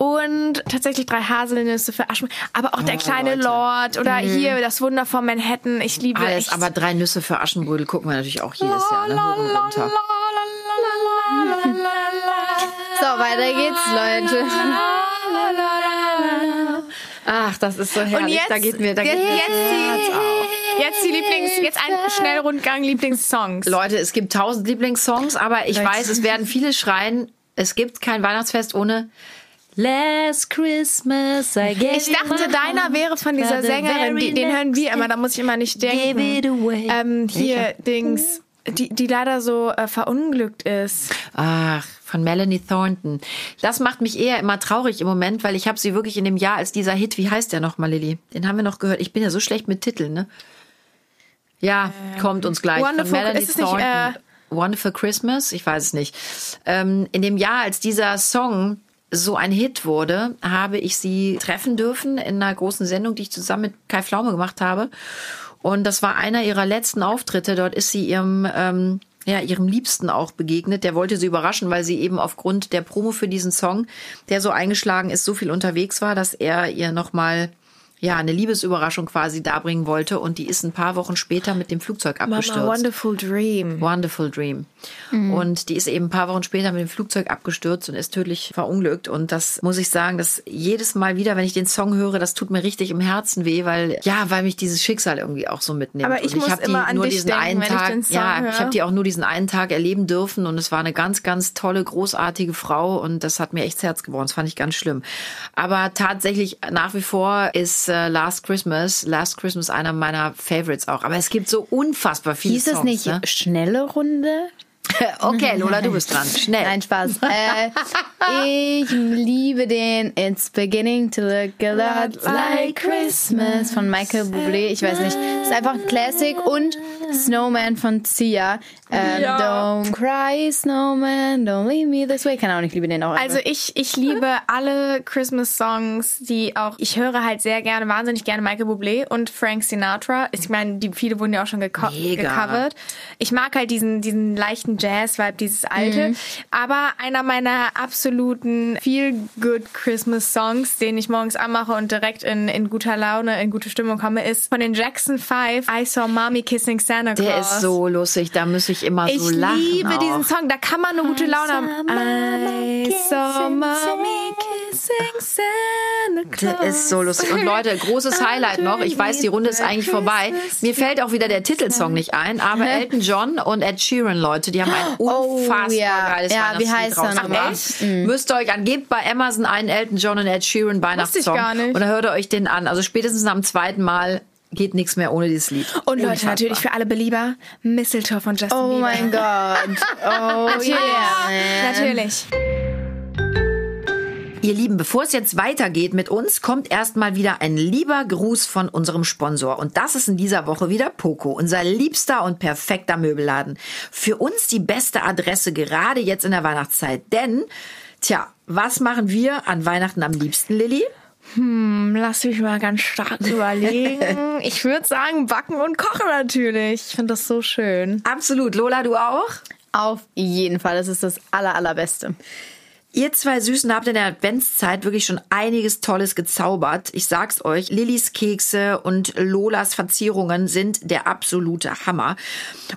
Und tatsächlich drei Haselnüsse für Aschen. Aber auch der kleine Leute. Lord oder hier das Wunder von Manhattan. Ich liebe Alles, echt. aber drei Nüsse für Aschenbrödel gucken wir natürlich auch jedes Jahr, ne? Hoch und runter. So, weiter geht's, Leute. Ach, das ist so herrlich. Und jetzt, da geht mir, da jetzt, geht mir jetzt, das Herz auf. die, jetzt die Lieblings, jetzt ein Schnellrundgang Lieblingssongs. Leute, es gibt tausend Lieblingssongs, aber ich weiß, es werden viele schreien, es gibt kein Weihnachtsfest ohne Last Christmas I gave Ich dachte, deiner wäre von dieser Sängerin, die, den hören wir immer, da muss ich immer nicht denken. Gave it away. Ähm, hier? Dings, die, die leider so äh, verunglückt ist. Ach, von Melanie Thornton. Das macht mich eher immer traurig im Moment, weil ich habe sie wirklich in dem Jahr als dieser Hit, wie heißt der nochmal, Lilly? Den haben wir noch gehört. Ich bin ja so schlecht mit Titeln, ne? Ja, kommt uns gleich. Wonderful- von Melanie ist es nicht, Thornton. äh, Wonderful Christmas? Ich weiß es nicht. Ähm, in dem Jahr, als dieser Song so ein Hit wurde, habe ich sie treffen dürfen in einer großen Sendung, die ich zusammen mit Kai Pflaume gemacht habe. Und das war einer ihrer letzten Auftritte. Dort ist sie ihrem, ähm, ja, ihrem Liebsten auch begegnet. Der wollte sie überraschen, weil sie eben aufgrund der Promo für diesen Song, der so eingeschlagen ist, so viel unterwegs war, dass er ihr nochmal ja, eine Liebesüberraschung quasi darbringen wollte. Und die ist ein paar Wochen später mit dem Flugzeug abgestürzt. Mama, Wonderful Dream. Wonderful Dream. Und die ist eben ein paar Wochen später mit dem Flugzeug abgestürzt und ist tödlich verunglückt. Und das muss ich sagen, dass jedes Mal wieder, wenn ich den Song höre, das tut mir richtig im Herzen weh, weil ja, weil mich dieses Schicksal irgendwie auch so mitnimmt. Aber ich und muss hab immer an nur diesen denken, einen ich Tag, Song ja, höre. ich habe die auch nur diesen einen Tag erleben dürfen und es war eine ganz, ganz tolle, großartige Frau und das hat mir echt das Herz geworden. Das fand ich ganz schlimm. Aber tatsächlich nach wie vor ist äh, Last Christmas, Last Christmas einer meiner Favorites auch. Aber es gibt so unfassbar viele Hieß Songs. es nicht Ne? schnelle Runde? Okay, Lola, du bist dran. Schnell. Nein, Spaß. äh, ich liebe den It's beginning to look a lot like Christmas von Michael Bublé. Ich weiß nicht. Ist einfach ein Classic und Snowman von Sia. Ähm, Don't cry, Snowman, don't leave me this way. Keine Ahnung, ich liebe den auch. Also ich, ich liebe alle Christmas-Songs, die auch, ich höre halt sehr gerne, wahnsinnig gerne Michael Bublé und Frank Sinatra. Ich meine, die viele wurden ja auch schon geko Mega. gecovert. Ich mag halt diesen, diesen leichten Jazz-Vibe, dieses alte. Aber einer meiner absoluten feel-good Christmas-Songs, den ich morgens anmache und direkt in, in guter Laune, in gute Stimmung komme, ist von den Jackson 5, I Saw Mommy Kissing Santa Claus. Der ist so lustig, da muss ich immer Ich so lachen. liebe auch. diesen Song, da kann man eine gute Laune haben. I saw mommy kissing Santa Claus. Der ist so lustig. Und Leute, großes Highlight noch. Ich weiß, die Runde ist eigentlich vorbei. Mir fällt auch wieder der Titelsong nicht ein, aber Elton John und Ed Sheeran, Leute, die haben ein unfassbar Oh, ja. geiles Ja, wie Weihnachtslied heißt er rausgebracht. nochmal? Müsst ihr euch an, gebt bei Amazon einen Elton John und Ed Sheeran Weihnachtssong. gar nicht. Und dann hört ihr euch den an. Also spätestens am zweiten Mal geht nichts mehr ohne dieses Lied. Und Leute, Unfassbar. natürlich für alle Belieber, Mistletoe von Justin oh Bieber. mein Gott. Oh yeah. Natürlich. Ihr Lieben, bevor es jetzt weitergeht mit uns, kommt erstmal wieder ein lieber Gruß von unserem Sponsor. Und das ist in dieser Woche wieder Poco, unser liebster und perfekter Möbelladen. Für uns die beste Adresse, gerade jetzt in der Weihnachtszeit. Denn, tja, was machen wir an Weihnachten am liebsten, Lilly? Lass mich mal ganz stark überlegen. Ich würde sagen, backen und kochen natürlich. Ich finde das so schön. Absolut. Lola, du auch? Auf jeden Fall. Das ist das aller, allerbeste. Ihr zwei Süßen habt in der Adventszeit wirklich schon einiges Tolles gezaubert. Ich sag's euch, Lillys Kekse und Lolas Verzierungen sind der absolute Hammer.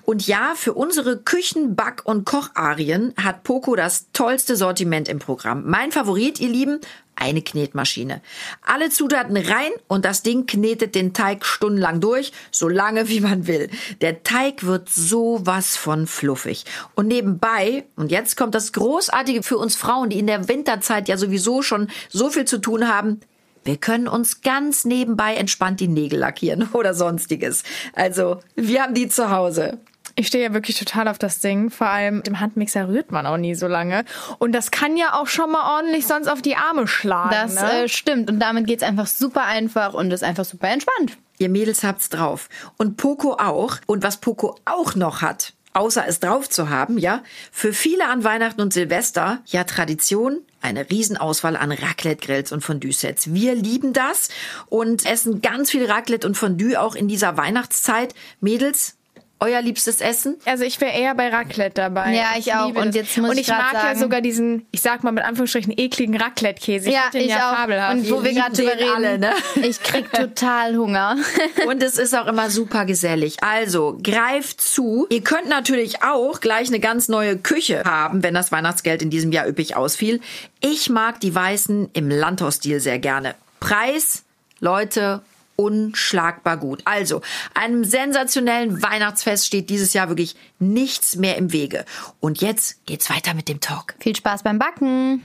Und ja, für unsere Küchen-, Back- und Kocharien hat Poco das tollste Sortiment im Programm. Mein Favorit, ihr Lieben, eine Knetmaschine. Alle Zutaten rein und das Ding knetet den Teig stundenlang durch, so lange wie man will. Der Teig wird sowas von fluffig. Und nebenbei, und jetzt kommt das Großartige für uns Frauen, die in der Winterzeit ja sowieso schon so viel zu tun haben, wir können uns ganz nebenbei entspannt die Nägel lackieren oder sonstiges. Also, wir haben die zu Hause. Ich stehe ja wirklich total auf das Ding. Vor allem mit dem Handmixer rührt man auch nie so lange. Und das kann ja auch schon mal ordentlich sonst auf die Arme schlagen. Das ne? äh, stimmt. Und damit geht's einfach super einfach und ist einfach super entspannt. Ihr Mädels habt's drauf. Und Poco auch. Und was Poco auch noch hat, außer es drauf zu haben, ja, für viele an Weihnachten und Silvester, ja, Tradition, eine Riesenauswahl an Raclette-Grills und Fondue-Sets. Wir lieben das und essen ganz viel Raclette und Fondue auch in dieser Weihnachtszeit. Mädels, euer liebstes Essen? Also ich wäre eher bei Raclette dabei. Ja, ich auch. liebe Und jetzt muss Und ich ich mag ja sagen- sogar diesen, ich sag mal mit Anführungsstrichen, ekligen Raclette-Käse. ja, den ich ja auch. fabelhaft. Und wo wir gerade drüber den reden, alle, ne? ich krieg total Hunger. Und es ist auch immer super gesellig. Also greift zu. Ihr könnt natürlich auch gleich eine ganz neue Küche haben, wenn das Weihnachtsgeld in diesem Jahr üppig ausfiel. Ich mag die Weißen im Landhausstil sehr gerne. Preis, Leute, unschlagbar gut. Also, einem sensationellen Weihnachtsfest steht dieses Jahr wirklich nichts mehr im Wege. Und jetzt geht's weiter mit dem Talk. Viel Spaß beim Backen.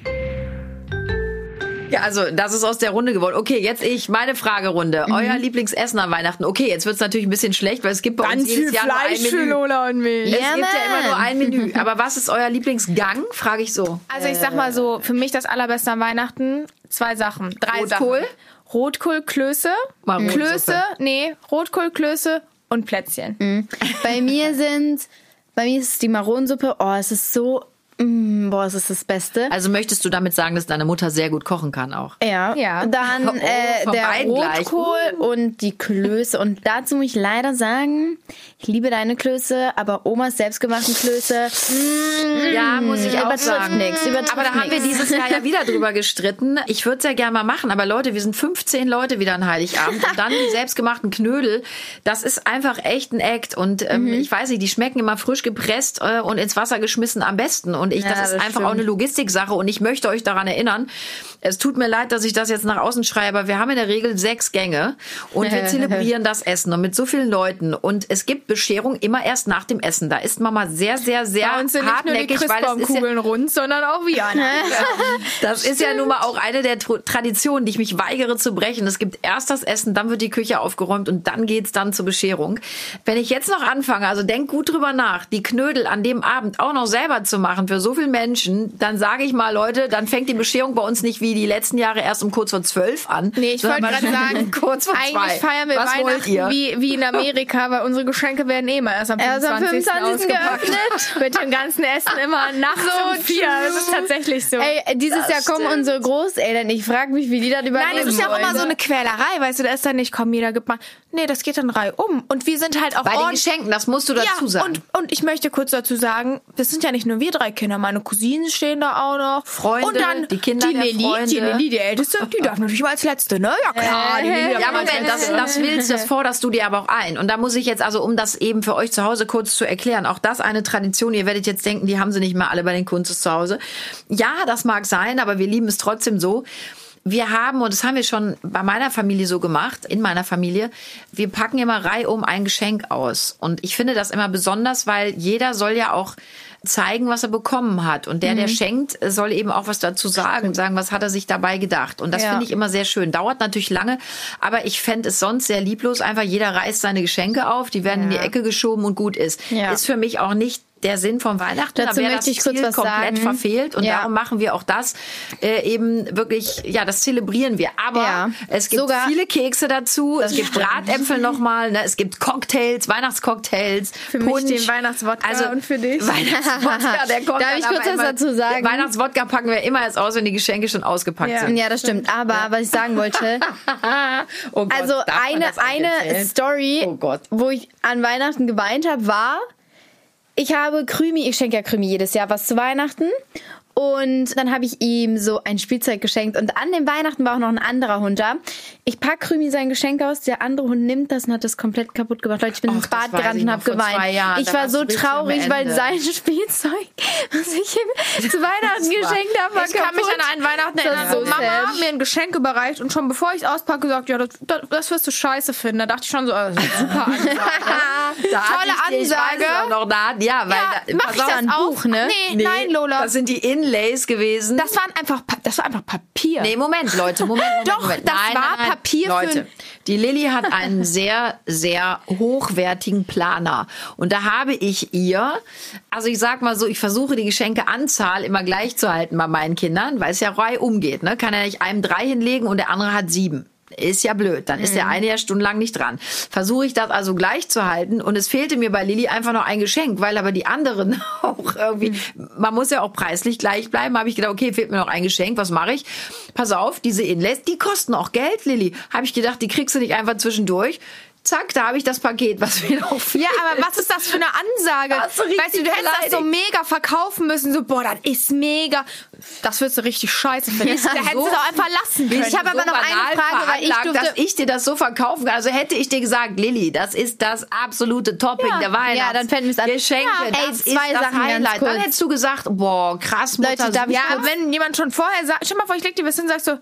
Ja, also das ist aus der Runde geworden. Okay, jetzt ich, meine Fragerunde. Euer Lieblingsessen an Weihnachten. Okay, jetzt wird's natürlich ein bisschen schlecht, weil es gibt bei Ganz uns jedes viel Jahr nur ein Fleisch für Menü. Lola und mich. Es Ja, gibt ja immer nur ein Menü. Aber was ist euer Lieblingsgang? Frage ich so. Also ich sag mal so, für mich das allerbeste an Weihnachten, zwei Sachen. Drei Rotkohl? Sachen. Rotkohl, Klöße, Maronensuppe. Klöße, nee, Rotkohl, Klöße und Plätzchen. Bei mir sind, bei mir ist es die Maronensuppe. Oh, es ist so, mm, boah, es ist das Beste. Also möchtest du damit sagen, dass deine Mutter sehr gut kochen kann auch? Ja. Ja. Dann Oh, äh, der. Rotkohl und die Klöße. Und dazu muss ich leider sagen, ich liebe deine Klöße, aber Omas selbstgemachten Klöße. mm, Ja, muss ich auch sagen. nix, aber da haben wir nix. dieses Jahr ja wieder drüber gestritten. Ich würde es ja gerne mal machen, aber Leute, wir sind 15 Leute wieder an Heiligabend und dann die selbstgemachten Knödel. Das ist einfach echt ein Act und ähm, Mhm. ich weiß nicht, die schmecken immer frisch gepresst äh, und ins Wasser geschmissen am besten. Und ich, Ja, das ist das einfach stimmt. auch eine Logistiksache und ich möchte euch daran erinnern. Es tut mir leid, dass ich das jetzt nach außen schreie, aber wir haben in der Regel sechs Gänge und wir zelebrieren das Essen und mit so vielen Leuten und es gibt Bescherung immer erst nach dem Essen. Da ist Mama sehr, sehr, sehr Bei uns sind nicht nur die hartnäckig, weil es ist ja, rund, sondern auch wir. das ist ja nun mal auch eine der Tr- Traditionen, die ich mich weigere zu brechen. Es gibt erst das Essen, dann wird die Küche aufgeräumt und dann geht's dann zur Bescherung. Wenn ich jetzt noch anfange, also denk gut drüber nach, die Knödel an dem Abend auch noch selber zu machen für so viele Menschen, dann sage ich mal, Leute, dann fängt die Bescherung bei uns nicht wie die letzten Jahre erst um kurz vor zwölf an. Nee, ich wollte gerade sagen, kurz vor zwei. eigentlich feiern wir Was Weihnachten wie, wie in Amerika, weil unsere Geschenke werden eh immer erst am Erst am 25. 25. ausgepackt. geöffnet. Mit dem ganzen Essen immer nachts So um vier. Das ist tatsächlich so. Ey, dieses Das Jahr kommen stimmt. unsere Großeltern. Ich frage mich, wie die das überleben Nein, das ist ja auch immer so eine Quälerei, weißt du, da ist dann nicht, komm, jeder gibt mal. Nee, das geht dann reihum. Und wir sind halt auch Bei den Geschenken, das musst du dazu ja, sagen. Und, und ich möchte kurz dazu sagen, das sind ja nicht nur wir drei Kinder, meine Cousinen stehen da auch noch. Freunde, und dann die Kinder die Lilly, Freunde. die Lilly, die Älteste, die darf natürlich mal als Letzte, ne? Ja klar, die Lilly Ja, mal Moment, das, das willst, das forderst du dir aber auch ein. Und da muss ich jetzt, also um das eben für euch zu Hause kurz zu erklären, auch das eine Tradition, ihr werdet jetzt denken, die haben sie nicht mehr alle bei den Kunstes zu Hause. Ja, das mag sein, aber wir lieben es trotzdem so. Wir haben, und das haben wir schon bei meiner Familie so gemacht, in meiner Familie, wir packen immer reihum ein Geschenk aus. Und ich finde das immer besonders, weil jeder soll ja auch zeigen, was er bekommen hat. Und der, der schenkt, soll eben auch was dazu sagen, sagen, was hat er sich dabei gedacht. Und das Ja. finde ich immer sehr schön. Dauert natürlich lange, aber ich fände es sonst sehr lieblos. Einfach jeder reißt seine Geschenke auf, die werden in die Ja. Ecke geschoben und gut ist. Ja. Ist für mich auch nicht der Sinn von Weihnachten. Dazu da wäre möchte das ich kurz Ziel was komplett sagen. verfehlt und Ja. darum machen wir auch das äh, eben wirklich, ja, das zelebrieren wir. Aber Ja. es gibt Sogar- viele Kekse dazu, es gibt Bratäpfel nochmal, ne? es gibt Cocktails, Weihnachtscocktails, Für mich Punsch. den Weihnachtswodka also, und für dich. Weihnachtswodka, der kommt Darf ich kurz was dazu sagen? Weihnachtswodka packen wir immer erst aus, wenn die Geschenke schon ausgepackt Ja. sind. Ja, das stimmt. Aber was ich sagen wollte, Oh Gott, also eine, eine erzählen? Story, Oh Gott. wo ich an Weihnachten geweint habe, war, ich habe Krümi, ich schenke ja Krümi jedes Jahr was zu Weihnachten. Und dann habe ich ihm so ein Spielzeug geschenkt. Und an dem Weihnachten war auch noch ein anderer Hund da. Ich pack Krümi sein Geschenk aus, der andere Hund nimmt das und hat das komplett kaputt gemacht. Leute, ich bin Och, ins Bad gerannt und habe geweint. Jahren, ich war so traurig, weil sein Spielzeug, was ich ihm zu Weihnachten geschenkt habe, war Ich kann mich kaputt. an einen Weihnachten erinnern, so Mama sad. mir ein Geschenk überreicht und schon bevor ich es auspacke, gesagt, ja, das, das, das wirst du scheiße finden. Da dachte ich schon so, äh, super Ansage. Tolle Ansage. noch da. Ja, weil ja, da, mach ich das auch? Buch, ne? Nee, Nee, nein, Lola. Das sind die Inlays gewesen. Das waren einfach, das war einfach Papier. Nee, Moment, Leute, Moment, Moment. Doch, Moment. das war Papier für Leute, die Lilly hat einen sehr, sehr hochwertigen Planer. Und da habe ich ihr, also ich sag mal so, ich versuche die Geschenkeanzahl immer gleich zu halten bei meinen Kindern, weil es ja rei umgeht. Ne? Kann ja nicht einem drei hinlegen und der andere hat sieben. Ist ja blöd. Dann ist der eine ja stundenlang nicht dran. Versuche ich das also gleich zu halten. Und es fehlte mir bei Lilly einfach noch ein Geschenk, weil aber die anderen auch irgendwie, man muss ja auch preislich gleich bleiben. Habe ich gedacht, okay, fehlt mir noch ein Geschenk. Was mache ich? Pass auf, diese Inlays, die kosten auch Geld, Lilly. Habe ich gedacht, die kriegst du nicht einfach zwischendurch. Zack, da habe ich das Paket, was mir noch fehlt. Ja, aber was ist das für eine Ansage? Du richtig weißt du, du hättest das so beleidigt. mega verkaufen müssen, so, boah, das ist mega. Das würdest du richtig scheiße finden. Bist da du hättest so- du es auch einfach lassen können. Ich habe aber noch eine Frage, weil ich durfte- dass ich dir das so verkaufen kann. Also hätte ich dir gesagt, Lilly, das ist das absolute Topping Ja. der Weihnachts Ja, dann fällt mir's an. Geschenke. Ja, ey, das zwei ist das Sachen Highlight. Dann hättest du gesagt, boah, krass, Mutter, Leute, darf ja, aber wenn jemand schon vorher sagt, stell mal vor, ich leg dir was hin und sag so,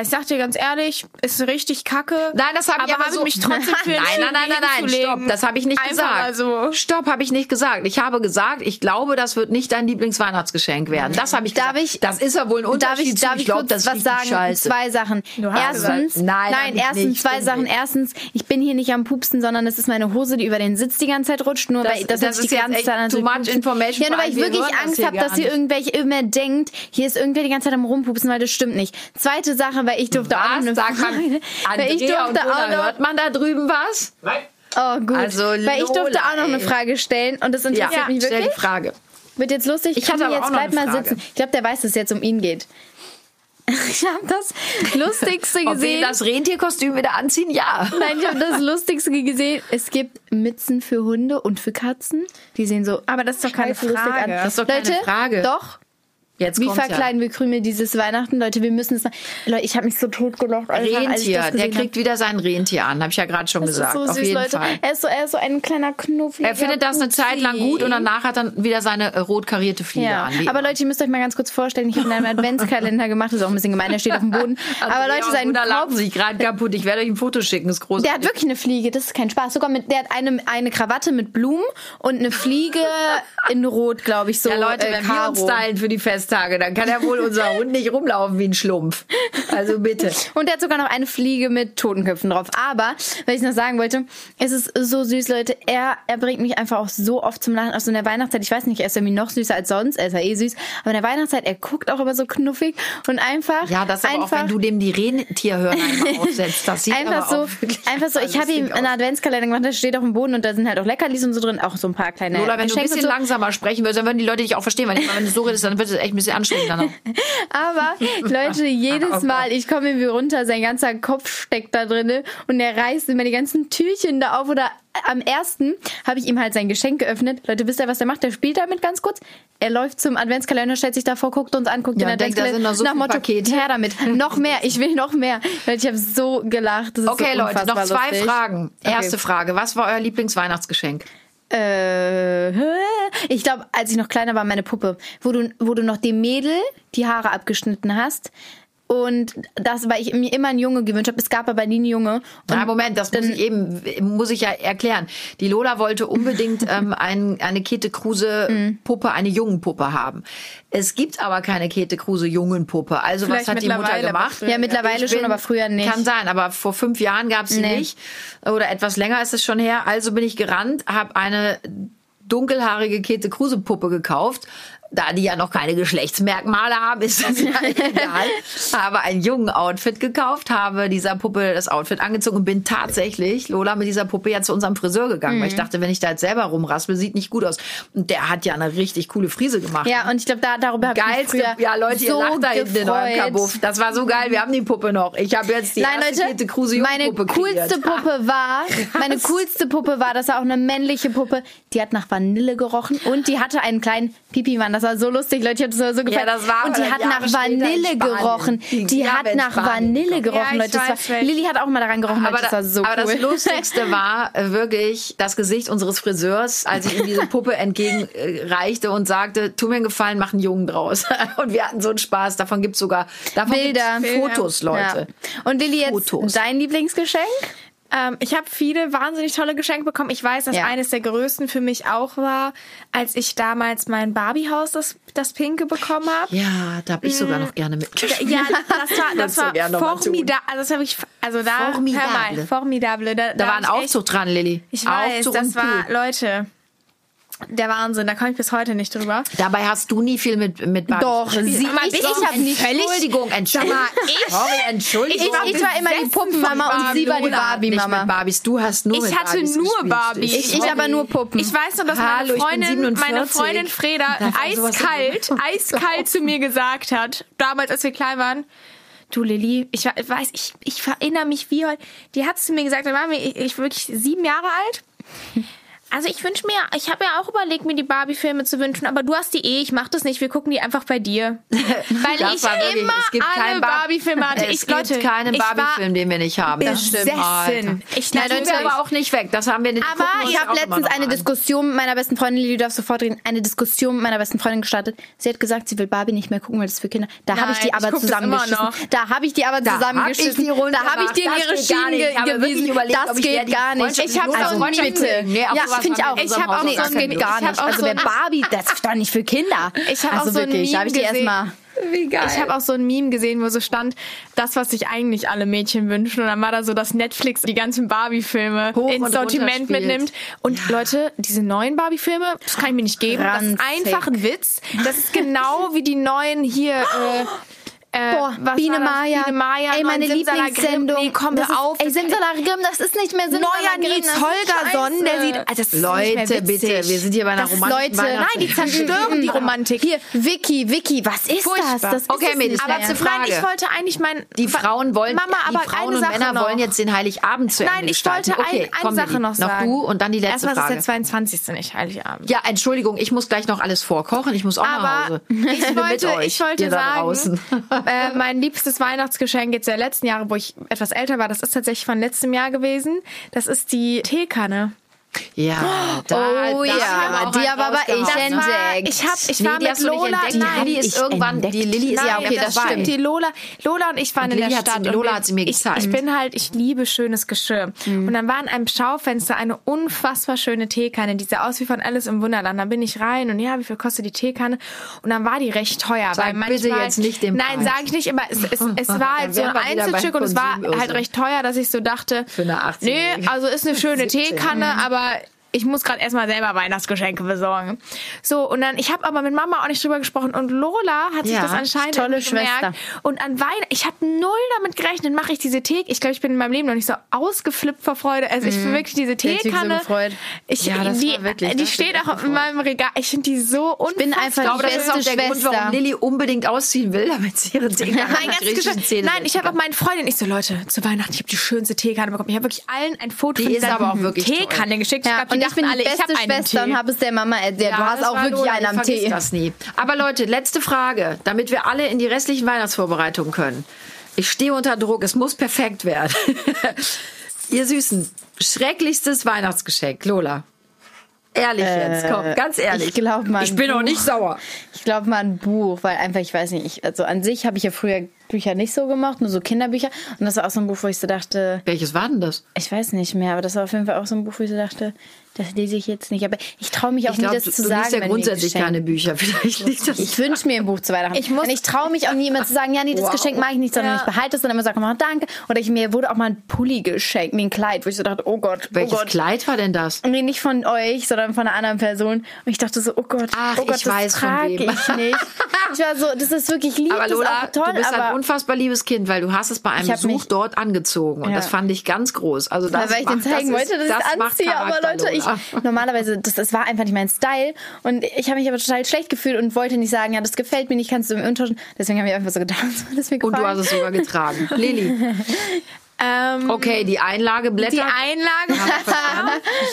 ich sag dir ganz ehrlich, ist richtig kacke. Nein, das habe ich aber habe so. mich trotzdem für nein, nein, nein, nein, nein, stopp, das habe ich nicht Einfach gesagt. Also, Stopp, habe ich nicht gesagt. Ich habe gesagt, ich glaube, das wird nicht dein Lieblingsweihnachtsgeschenk werden. Das habe ich Darf gesagt. ich- das ist ja wohl ein Unterschied. Darf ich, zu, darf ich glaub, kurz das ist was sagen? Scheiße. Zwei Sachen. Erstens. Nein, hab ich erstens nicht. zwei Sachen. nicht. Erstens, ich bin hier nicht am Pupsen, sondern es ist meine Hose, die über den Sitz die ganze Zeit rutscht. Nur Das- weil das, das ist die ganze Zeit too much information Ja, nur weil ich wirklich Angst habe, dass ihr irgendwelche immer denkt, hier ist irgendwer die ganze Zeit am rumpupsen, weil das stimmt nicht. Zweite Sache, weil ich durfte auch noch Was? eine Sag mal, Frage- weil ich durfte auch noch hört man da drüben was? Nein. Oh, gut. Also, Weil ich durfte Lola, auch noch eine. Frage stellen und das interessiert Ja, mich stell wirklich. die Frage. Wird jetzt lustig. Ich hatte jetzt auch bleib mal sitzen. Ich glaube, der weiß, dass es jetzt um ihn geht. Ich habe das Lustigste Ob wir gesehen. das Rentierkostüm wieder anziehen? Ja. Nein, ich habe das Lustigste gesehen. Es gibt Mützen für Hunde und für Katzen. Die sehen so. aber das ist doch keine Frage. an. Das ist doch keine Leute, Frage. Doch. Jetzt Wie verkleiden wir Krümel dieses Weihnachten? Leute, wir müssen es. Leute, ich habe mich so tot gelacht. ja. als ich das Rentier. Der kriegt wieder sein Rentier an, habe ich ja gerade schon. Das ist gesagt. so Auf süß, jeden Leute. Fall. Er ist so, er ist so ein kleiner Knuffel. Er findet das eine Zeit lang gut und danach hat er wieder seine äh, rot karierte Fliege Ja, an. aber. Leute, ihr müsst euch mal ganz kurz vorstellen, ich habe in einem Adventskalender gemacht, das ist auch ein bisschen gemein, der steht auf dem Boden. Aber Andrea Leute, sein Gunnar lachen Kopf, sich gerade kaputt. Ich werde euch ein Foto schicken, ist groß. der hat wirklich eine Fliege, das ist kein Spaß. Sogar mit, der hat eine, eine Krawatte mit Blumen und eine Fliege in Rot, glaube ich, so. ja, Leute, äh, wenn wir uns Karo. stylen für die Festtage, dann kann ja wohl unser Hund nicht rumlaufen wie ein Schlumpf. Also bitte. Und der hat sogar noch eine Fliege mit Totenköpfen drauf. Aber, was ich noch sagen wollte, es ist so süß, Leute. Er, er bringt mich einfach auch so oft zum Lachen. Auch so in der Weihnachtszeit. Ich weiß nicht, er ist irgendwie noch süßer als sonst. Er ist ja eh süß. Aber in der Weihnachtszeit, er guckt auch immer so knuffig und einfach. Ja, das aber einfach, auch, wenn du dem die Rentierhörner aufsetzt. Das sieht Einfach so, einfach so. Ich habe ihm einen. Adventskalender gemacht, der steht auf dem Boden und da sind halt auch Leckerlis und so drin, auch so ein paar kleine Lola, wenn du ein bisschen so. langsamer sprechen würdest, dann würden die Leute dich auch verstehen. Weil wenn du so redest, dann wird es echt ein bisschen anstrengend. Dann auch. Aber Leute, jedes Mal, ich komme irgendwie runter, sein ganzer Kopf steckt da drinne und er reißt immer die ganzen Türchen da auf. Oder am ersten habe ich ihm halt sein Geschenk geöffnet. Leute, wisst ihr, was der macht? Der spielt damit ganz kurz. Er läuft zum Adventskalender, stellt sich davor, guckt uns an, guckt Ja, da sind Adventskalender noch so nach Motto, Pakete. her damit. noch mehr, ich will noch mehr. Leute, ich habe so gelacht. Okay, so Leute, noch zwei lustig. Fragen. Okay. Erste Frage. Was war euer Lieblingsweihnachtsgeschenk? Äh, ich glaube, als ich noch kleiner war, meine Puppe, wo du, wo du noch dem Mädel die Haare abgeschnitten hast. Und das, weil ich mir immer einen Junge gewünscht habe. Es gab aber nie einen Junge. Und Na, Moment, das muss ich eben, muss ich ja erklären. Die Lola wollte unbedingt ähm, ein, eine Käthe Kruse Puppe, eine Jungenpuppe haben. Es gibt aber keine Käthe Kruse Jungenpuppe. Also Vielleicht was hat die Mutter gemacht? Ja, mittlerweile Ich schon, bin- aber früher nicht. Kann sein, aber vor fünf Jahren gab es sie Nee. nicht. Oder etwas länger ist es schon her. Also bin ich gerannt, habe eine dunkelhaarige Käthe Kruse Puppe gekauft. Da die ja noch keine Geschlechtsmerkmale haben, ist das ja egal. habe ein jungen Outfit gekauft, habe dieser Puppe das Outfit angezogen und bin tatsächlich, Lola, mit dieser Puppe ja zu unserem Friseur gegangen, weil ich dachte, wenn ich da jetzt selber rumraspel, sieht nicht gut aus. Und der hat ja eine richtig coole Frise gemacht. ja, und ich glaube, da, darüber habe ich früher ja Leute, ihr so lacht da hinten in eurem. Kabuff. Das war so geil, wir haben die Puppe noch. Ich habe jetzt die Nein, erste Leute, Kruse meine Jungpuppe coolste kreiert. Puppe war, meine coolste Puppe war, das war auch eine männliche Puppe, die hat nach Vanille gerochen und die hatte einen kleinen Pipi, waren das war so lustig, Leute. Ich habe das so gefallen. das war Und die aber hat Jahre nach Vanille gerochen. Die hat nach Vanille gerochen. Ja, Leute. Das weiß, war. Lilly hat auch mal daran gerochen, Aber, Leute. Das da, war so aber cool. das Lustigste war äh, wirklich das Gesicht unseres Friseurs, als ich ihm diese Puppe entgegenreichte und sagte, tu mir einen Gefallen, mach einen Jungen draus. Und wir hatten so einen Spaß. Davon gibt's sogar davon Bilder. Fotos, Leute. Ja. Und Lilly, jetzt Fotos. dein Lieblingsgeschenk? Ähm, ich habe viele wahnsinnig tolle Geschenke bekommen. Ich weiß, dass Ja. eines der größten für mich auch war, als ich damals mein Barbiehaus, das, das Pinke, bekommen habe. Ja, da habe ich sogar noch gerne mitgespielt. Ja, das war, das war formidable. Also, das habe ich, also da, Formidable. mal, formidable. Da, Da war ein Aufzug dran, Lilly. Ich weiß, Aufzug das war. Leute, der Wahnsinn. Da komme ich bis heute nicht drüber. Dabei hast du nie viel mit mit Barbies Doch, sie- ich- ich hab nicht- Entschuldigung, Entschuldigung. Sorry, Entschuldigung. Ich, ich war immer die Puppenmama und sie war die Barbie-Mama. mit Barbies. Du hast nur Ich hatte Barbies nur gespielt. Barbie. Ich, ich aber nur Puppen. Ich weiß noch, dass Hallo, meine Freundin, meine 47. Freundin Freda eiskalt, eiskalt zu mir gesagt hat, damals, als wir klein waren, du Lilly, ich weiß, ich, ich erinnere mich wie heute, die hat zu mir gesagt, da waren wir, ich, ich wirklich sieben Jahre alt. Also ich wünsche mir, ich habe ja auch überlegt, mir die Barbie-Filme zu wünschen, aber du hast die eh, ich mach das nicht, wir gucken die einfach bei dir. Weil Das ich wirklich- immer es gibt alle Barbie-Filme hatte. Es Ich, gibt Leute, keinen Barbie-Film, den wir nicht haben. Das stimmt. Alter. Ich Nein, natürlich- Leute, aber auch nicht weg. Das haben wir nicht. Aber ich habe letztens eine Diskussion mit meiner besten Freundin, Lili, du darfst sofort reden, eine Diskussion mit meiner besten Freundin gestartet. Sie hat gesagt, sie will Barbie nicht mehr gucken, weil das ist für Kinder. Da habe ich die aber zusammengeschissen. Da habe ich die aber zusammengeschissen. da habe ich dir ihre Das geht gar Schienen nicht. gewiesen. Das geht die gar nicht. Ich habe also Freundschaft bitte. Ja, finde ich auch. Ich hab unserem auch Nee, so ein- gar nicht. auch Also so wer Barbie, das ist doch nicht für Kinder. Ich hab auch also so ein wirklich, da habe ich die Meme gesehen. erstmal. Wie geil. Ich habe auch so ein Meme gesehen, wo so stand, das, was sich eigentlich alle Mädchen wünschen. Und dann war da so, dass Netflix die ganzen Barbie-Filme ins Sortiment mitnimmt. Und Leute, diese neuen Barbie-Filme, das kann ich mir nicht geben. Das ist Ranzig. einfach ein Witz. Das ist genau wie die neuen hier. Äh, äh, Boah, Biene? Maya. Biene Maya. Ey, meine. Lieblingssendung. Nee, komm, das hör auf. Ist, ey, Simsalagrim, das ist nicht mehr Neuer Simsalagrim. Nils das ist Holgersson, der sieht. Also das ist nicht mehr Leute, witzig. bitte, wir sind hier bei einer romantischen Leute, Nein, die zerstören die Romantik. Hier, Vicky, Vicky, was ist Furchtbar. das? Das Okay, Mädels, nicht aber mehr. zur Frage. Nein, ich wollte eigentlich mein. Die Frauen wollen, Mama, aber die Frauen eine und Sache Männer noch. wollen jetzt den Heiligabend zu Nein, Ende ich gestalten. wollte okay, ein, eine komm, Sache noch sagen. Noch du und dann die letzte Erstmal Frage. ist der 22. nicht Heiligabend. Ja, Entschuldigung, ich muss gleich noch alles vorkochen. Ich muss auch nach Aber Hause. ich wollte, ich sagen, draußen. Äh, mein liebstes Weihnachtsgeschenk jetzt der letzten Jahre, wo ich etwas älter war, das ist tatsächlich von letztem Jahr gewesen. Das ist die Teekanne. Ja, da, Oh da ja, wir auch die einen aber ich entdeckt. Ich hab, ich Nee, war mit Lola. Nein, Die ist irgendwann, entdeckt. die Lilly ist Nein, Ja, okay, das dabei. stimmt. Die Lola, Lola und ich waren Und in Lilly der hat sie- Stadt. Lola hat sie mir ich, gezeigt. Ich bin halt, ich liebe schönes Geschirr. Mhm. Und dann war in einem Schaufenster eine unfassbar schöne Teekanne, die sah aus wie von Alice im Wunderland. Dann bin ich rein und ja, wie viel kostet die Teekanne? Und dann war die recht teuer. Sag weil manchmal, bitte jetzt nicht den Nein, sage ich nicht, aber es, es, es war halt so ein Einzelstück und es war halt recht teuer, dass ich so dachte, Für eine 18-Jährige. nee, also ist eine schöne 17. Teekanne, aber But ich muss gerade erstmal selber Weihnachtsgeschenke besorgen. So, und dann, ich habe aber mit Mama auch nicht drüber gesprochen und Lola hat sich Ja, das anscheinend tolle gemerkt. Schwester. Und an Weihnachten, ich habe null damit gerechnet, mache ich diese Tee. Ich glaube, ich bin in meinem Leben noch nicht so ausgeflippt vor Freude. Also ich bin wirklich diese so Teekanne. gefreut. Ich, Ja, das die, war wirklich- die das steht auch echt in meinem Regal. Ich finde die so unfassbar. bin einfach Ich glaube, das ist auch beste der Grund, warum Schwester. Lilly unbedingt ausziehen will, damit sie ihre Teekanne griechischen Geschenk. Zähnen Nein, ich habe auch meinen Freundin, ich so, Leute, zu Weihnachten, ich habe die schönste Teekanne bekommen. Ich habe wirklich allen ein Foto Die von dieser Teekanne geschickt. Ja, ich glaube, und die ich bin dachten die alle, ich habe beste einen Schwester und habe es der Mama erzählt. Ja, du hast auch wirklich Lola, einen die am Tee. das nie. Aber Leute, letzte Frage, damit wir alle in die restlichen Weihnachtsvorbereitungen können. Ich stehe unter Druck, es muss perfekt werden. Ihr Süßen, schrecklichstes Weihnachtsgeschenk, Lola. Ehrlich jetzt, komm, ganz ehrlich. ich glaub mal, Ich bin ein auch nicht Buch. sauer. Ich glaube mal ein Buch, weil einfach, ich weiß nicht, ich, also an sich habe ich ja früher Bücher nicht so gemacht, nur so Kinderbücher. Und das war auch so ein Buch, wo ich so dachte, Welches war denn das? ich weiß nicht mehr, aber das war auf jeden Fall auch so ein Buch, wo ich so dachte, das lese ich jetzt nicht. Aber ich traue mich auch Ich glaube, nie, du, das zu du sagen. liest ja grundsätzlich keine Bücher. Vielleicht liegt das. Ich wünsche mir ein Buch zu Weihnachten. Ich muss- und ich traue mich auch nie immer zu sagen, ja, nee, das Wow. Geschenk mache ich nicht, sondern Ja. ich behalte es und immer sage, oh, danke. Oder ich, mir wurde auch mal ein Pulli geschenkt, mir ein Kleid, wo ich so dachte, oh Gott, Welches oh Gott. Kleid war denn das? Nee, nicht von euch, sondern von einer anderen Person. Und ich dachte so, oh Gott, Ach, oh Gott, ich das weiß trage ich nicht. Ich war so, das ist wirklich lieb, Aber das ist Lola, auch toll, du bist aber ein unfassbar liebes Kind, weil du hast es bei einem Ich Besuch dort angezogen und Ja. das fand ich ganz groß. Also das weil ich den macht- zeigen das ist- wollte, dass ich das macht anziehe. Aber Leute, ich, Lola. normalerweise, das, das war einfach nicht mein Style. Und ich habe mich aber total schlecht gefühlt und wollte nicht sagen, ja, das gefällt mir nicht, kannst du mir umtauschen. Deswegen habe ich einfach so würde es mir Und du hast es sogar getragen. Lilly, Ähm, okay, die Einlageblätter. die Einlage.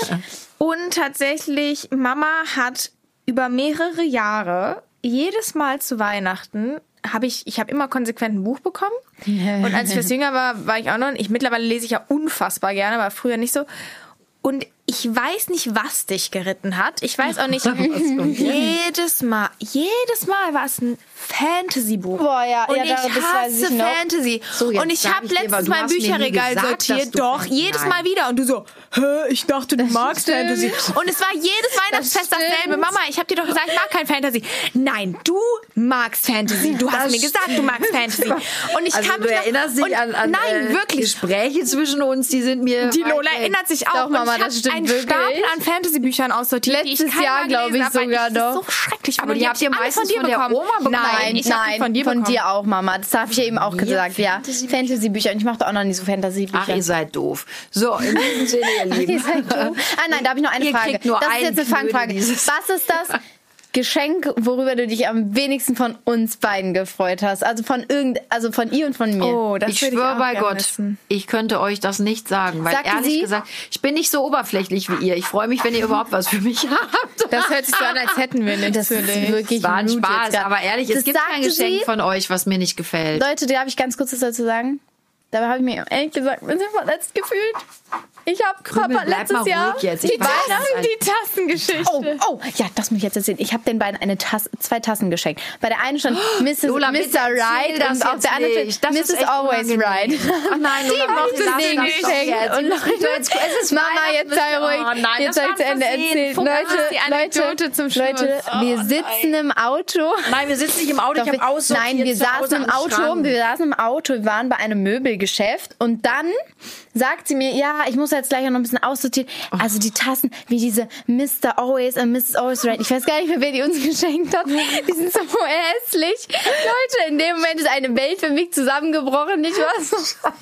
Und tatsächlich, Mama hat über mehrere Jahre jedes Mal zu Weihnachten habe ich, ich habe immer konsequent ein Buch bekommen. Und als ich was jünger war, war ich auch noch. Ich mittlerweile lese ich ja unfassbar gerne, aber früher nicht so. Und ich weiß nicht, was dich geritten hat. Ich weiß auch nicht. jedes Mal, jedes Mal war es ein Fantasy-Buch. Boah, ja, und ja, ich das hasse ich noch. Fantasy. So, und ich habe letztens mein hast mir nie Bücherregal gesagt, sortiert. Doch, jedes. Mal wieder. Und du so, hä, ich dachte, du magst stimmt. Fantasy. Und es war jedes Weihnachtsfest stimmt. dasselbe. Mama, ich habe dir doch gesagt, ich mag kein Fantasy. Nein, du magst Fantasy. Du hast Das mir gesagt, du magst Fantasy. Und ich Also kann du mich noch- erinnerst dich und an, an Nein, äh, wirklich. Gespräche zwischen uns, die sind mir Die Lola erinnert sich auch. Doch, Mama, das stimmt einen wirklich. Stapel an Fantasy-Büchern aussortiert, die ich Letztes Jahr, Mal glaub gelesen ich, sogar ich das noch. so schrecklich Aber die habt ihr hab alle meistens von der bekommen. Oma bekommen. Nein, ich nein, von dir bekommen. auch, Mama. Das habe ich ja eben auch gesagt, ja. Fantasy-Bücher. Und ich mache auch noch nie so Fantasy-Bücher. Ach, ihr seid doof. So, in diesem Sinne, ihr Lieben. Ihr seid doof. Ah nein, da habe ich noch eine Ihr Frage. nur das ist jetzt eine Fangfrage. Was ist das Geschenk, worüber du dich am wenigsten von uns beiden gefreut hast? Also von irgend, also von ihr und von mir. Oh, das ich schwöre bei Gott, wissen. ich könnte euch das nicht sagen, weil Sagte ehrlich sie? gesagt, ich bin nicht so oberflächlich wie ihr. Ich freue mich, wenn ihr überhaupt was für mich habt. Das hört sich so an, als hätten wir nichts. das ist wirklich war ein Spaß, aber ehrlich, es Das gibt kein Geschenk sie. von euch, was mir nicht gefällt. Leute, darf ich ganz kurz was dazu sagen? Dabei habe ich mir ehrlich gesagt ein bisschen verletzt gefühlt. Ich habe Krümel, Papa letztes Jahr jetzt. Ich die weiß, Tassen, Die Tassengeschichte. Oh, oh, ja, das muss ich jetzt erzählen. Ich habe den beiden eine Tasse, zwei Tassen geschenkt. Bei der einen stand Mrs. Lola, Mr. Right das und auf der anderen nicht. stand Das ist Mrs. Always. Right. Ach nein, Lola, Die das doch geschenkt. Und Leute, es ist Mama, jetzt sei oh ruhig. nein, jetzt soll zu Ende. Fuck, Leute, Leute, zum Schluss. Leute, wir Oh, sitzen im Auto. Nein, wir sitzen nicht im Auto, ich habe wir- aussortiert. Nein, wir saßen im Auto, wir saßen im Auto, wir waren bei einem Möbelgeschäft und dann sagt sie mir, ja, ich muss jetzt gleich noch ein bisschen aussortieren. Also die Tassen, wie diese Mr. Always und Mrs. Always Right. Ich weiß gar nicht mehr, wer die uns geschenkt hat. Die sind so hässlich. Leute, in dem Moment ist eine Welt für mich zusammengebrochen. Nie wieder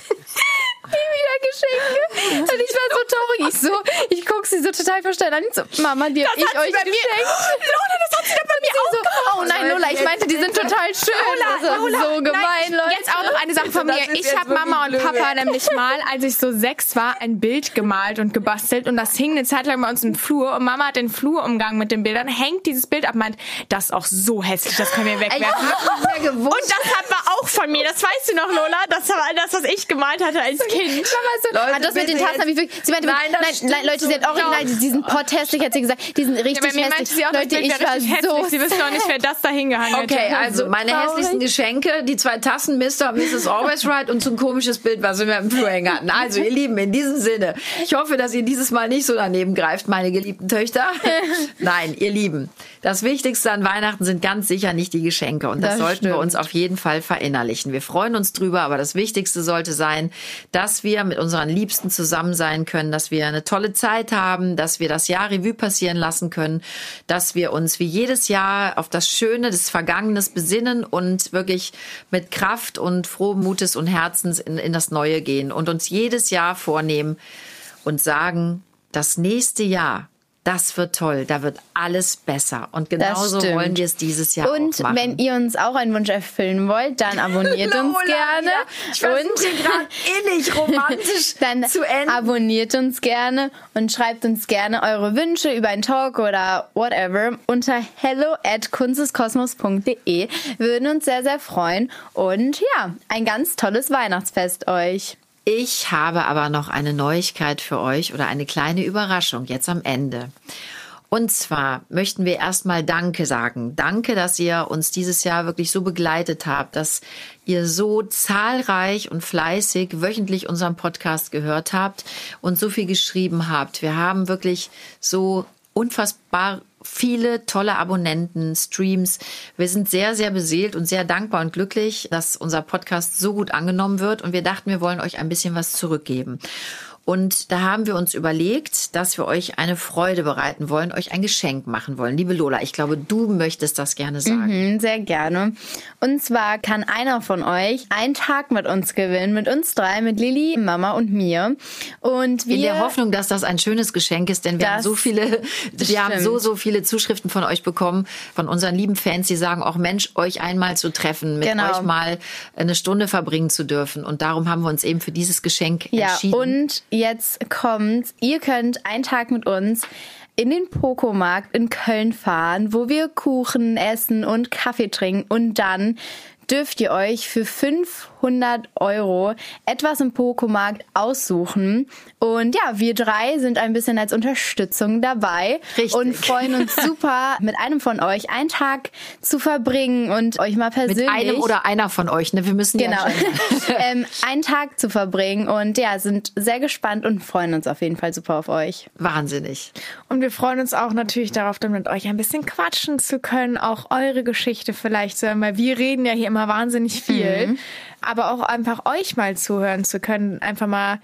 Geschenke. Und ich war so traurig. Ich so, ich guck sie so total verstanden an. Ich so, Mama, die hab ich euch mir- geschenkt. Lola, das hat sie doch bei mir auch so, oh nein, Lola, ich meinte, die sind total schön. das ist so gemein, Nein, Leute. Jetzt auch noch eine Sache von mir. Ich habe Mama und Papa nämlich mal, als ich so sechs war, ein Bild gemalt und gebastelt und das hing eine Zeit lang bei uns im Flur und Mama hat den Flurumgang mit den Bildern, hängt dieses Bild ab, meint, das ist auch so hässlich, das können wir wegwerfen. Und das hat war auch von mir, das weißt du noch, Lola, das war das, was ich gemalt hatte als Kind. Mama so, Leute, das mit den Tassen habe ich wirklich. Sie meinte, Nein, das nein, Leute, sie hat so original, nicht. die sind potthässlich, hat sie gesagt. Die sind richtig Ja, bei mir hässlich. sie auch, Leute, ich war richtig so. hässlich. Sie wissen doch nicht, wer das da hingehangen hat. Okay, also meine traurig. hässlichsten Geschenke, die zwei Tassen Mr. und Mrs. Always Right und so ein komisches Bild, was wir im Flur hängen hatten. Also ihr Lieben, in diesem Sinne, ich hoffe, dass ihr dieses Mal nicht so daneben greift, meine geliebten Töchter. Nein, ihr Lieben, das Wichtigste an Weihnachten sind ganz sicher nicht die Geschenke und das, Das sollten wir stimmt. uns auf jeden Fall verinnerlichen. Wir freuen uns drüber, aber das Wichtigste sollte sein, dass wir mit unseren Liebsten zusammen sein können, dass wir eine tolle Zeit haben, dass wir das Jahr Revue passieren lassen können, dass wir uns wie jedes Jahr auf das Schöne des Vergangenes besinnen und wirklich mit Kraft und frohem Mutes und Herzens in, in das Neue gehen und uns jedes Jahr vornehmen und sagen, das nächste Jahr, das wird toll, da wird alles besser. Und genauso wollen wir es dieses Jahr Und auch machen. wenn ihr uns auch einen Wunsch erfüllen wollt, dann abonniert uns Lola, gerne. ja. Ich und gerade innig romantisch dann zu enden. abonniert uns gerne und schreibt uns gerne eure Wünsche über einen Talk oder whatever unter hello at kunsteskosmos.de. Würden uns sehr, sehr freuen. Und ja, ein ganz tolles Weihnachtsfest euch. Ich habe aber noch eine Neuigkeit für euch oder eine kleine Überraschung jetzt am Ende. Und zwar möchten wir erstmal Danke sagen. Danke, dass ihr uns dieses Jahr wirklich so begleitet habt, dass ihr so zahlreich und fleißig wöchentlich unseren Podcast gehört habt und so viel geschrieben habt. Wir haben wirklich so unfassbar viele tolle Abonnenten, Streams. Wir sind sehr, sehr beseelt und sehr dankbar und glücklich, dass unser Podcast so gut angenommen wird. Und wir dachten, wir wollen euch ein bisschen was zurückgeben. Und da haben wir uns überlegt, dass wir euch eine Freude bereiten wollen, euch ein Geschenk machen wollen. Liebe Lola, ich glaube, du möchtest das gerne sagen. Mhm, sehr gerne. Und zwar kann einer von euch einen Tag mit uns gewinnen, mit uns drei, mit Lilly, Mama und mir. Und wir In der Hoffnung, dass das ein schönes Geschenk ist, denn wir haben so viele, wir haben so, so viele Zuschriften von euch bekommen, von unseren lieben Fans, die sagen, auch Mensch, euch einmal zu treffen, mit Genau. euch mal eine Stunde verbringen zu dürfen. Und darum haben wir uns eben für dieses Geschenk Ja, entschieden. und jetzt kommt, ihr könnt einen Tag mit uns in den Pokomarkt in Köln fahren, wo wir Kuchen essen und Kaffee trinken. Und dann dürft ihr euch für 500 Euro etwas im Pokomarkt aussuchen. Und ja, wir drei sind ein bisschen als Unterstützung dabei Richtig. und freuen uns super, mit einem von euch einen Tag zu verbringen und euch mal persönlich. Mit einem oder einer von euch, ne? Wir müssen Genau. ja ähm, einen Tag zu verbringen und ja, sind sehr gespannt und freuen uns auf jeden Fall super auf euch. wahnsinnig. Und wir freuen uns auch natürlich darauf, dann mit euch ein bisschen quatschen zu können, auch eure Geschichte vielleicht zu hören, weil wir reden ja hier immer wahnsinnig viel, aber auch einfach euch mal zuhören zu können, einfach mal,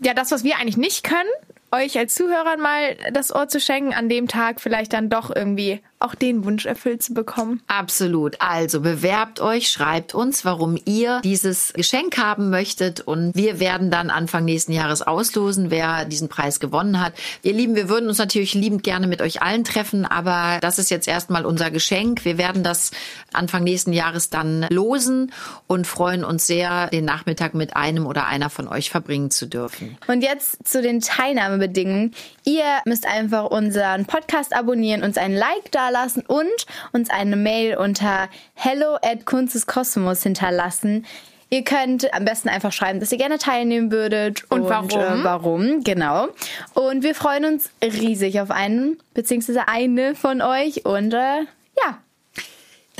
ja, das, was wir eigentlich nicht können, euch als Zuhörern mal das Ohr zu schenken, an dem Tag vielleicht dann doch irgendwie auch den Wunsch erfüllt zu bekommen. Absolut. Also bewerbt euch, schreibt uns, warum ihr dieses Geschenk haben möchtet und wir werden dann Anfang nächsten Jahres auslosen, wer diesen Preis gewonnen hat. Ihr Lieben, wir würden uns natürlich liebend gerne mit euch allen treffen, aber das ist jetzt erstmal unser Geschenk. Wir werden das Anfang nächsten Jahres dann losen und freuen uns sehr, den Nachmittag mit einem oder einer von euch verbringen zu dürfen. Und jetzt zu den Teilnahmebedingungen. Ihr müsst einfach unseren Podcast abonnieren, uns ein Like dalassen und uns eine Mail unter hello at kunsteskosmos hinterlassen. Ihr könnt am besten einfach schreiben, dass ihr gerne teilnehmen würdet. Und warum. Äh, warum, genau. Und wir freuen uns riesig auf einen, beziehungsweise eine von euch. Und äh, ja,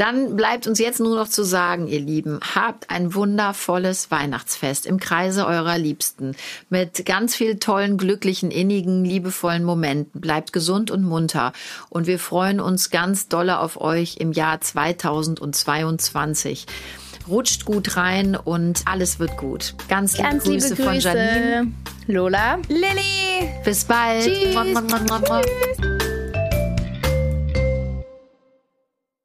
Dann bleibt uns jetzt nur noch zu sagen, ihr Lieben, habt ein wundervolles Weihnachtsfest im Kreise eurer Liebsten mit ganz viel tollen, glücklichen, innigen, liebevollen Momenten. Bleibt gesund und munter und wir freuen uns ganz dolle auf euch im Jahr 2022. Rutscht gut rein und alles wird gut. Ganz liebe, ganz Grüße, liebe von Janine. Grüße. Lola. Lilly! Bis bald. Tschüss. Mua, mua, mua, mua, mua.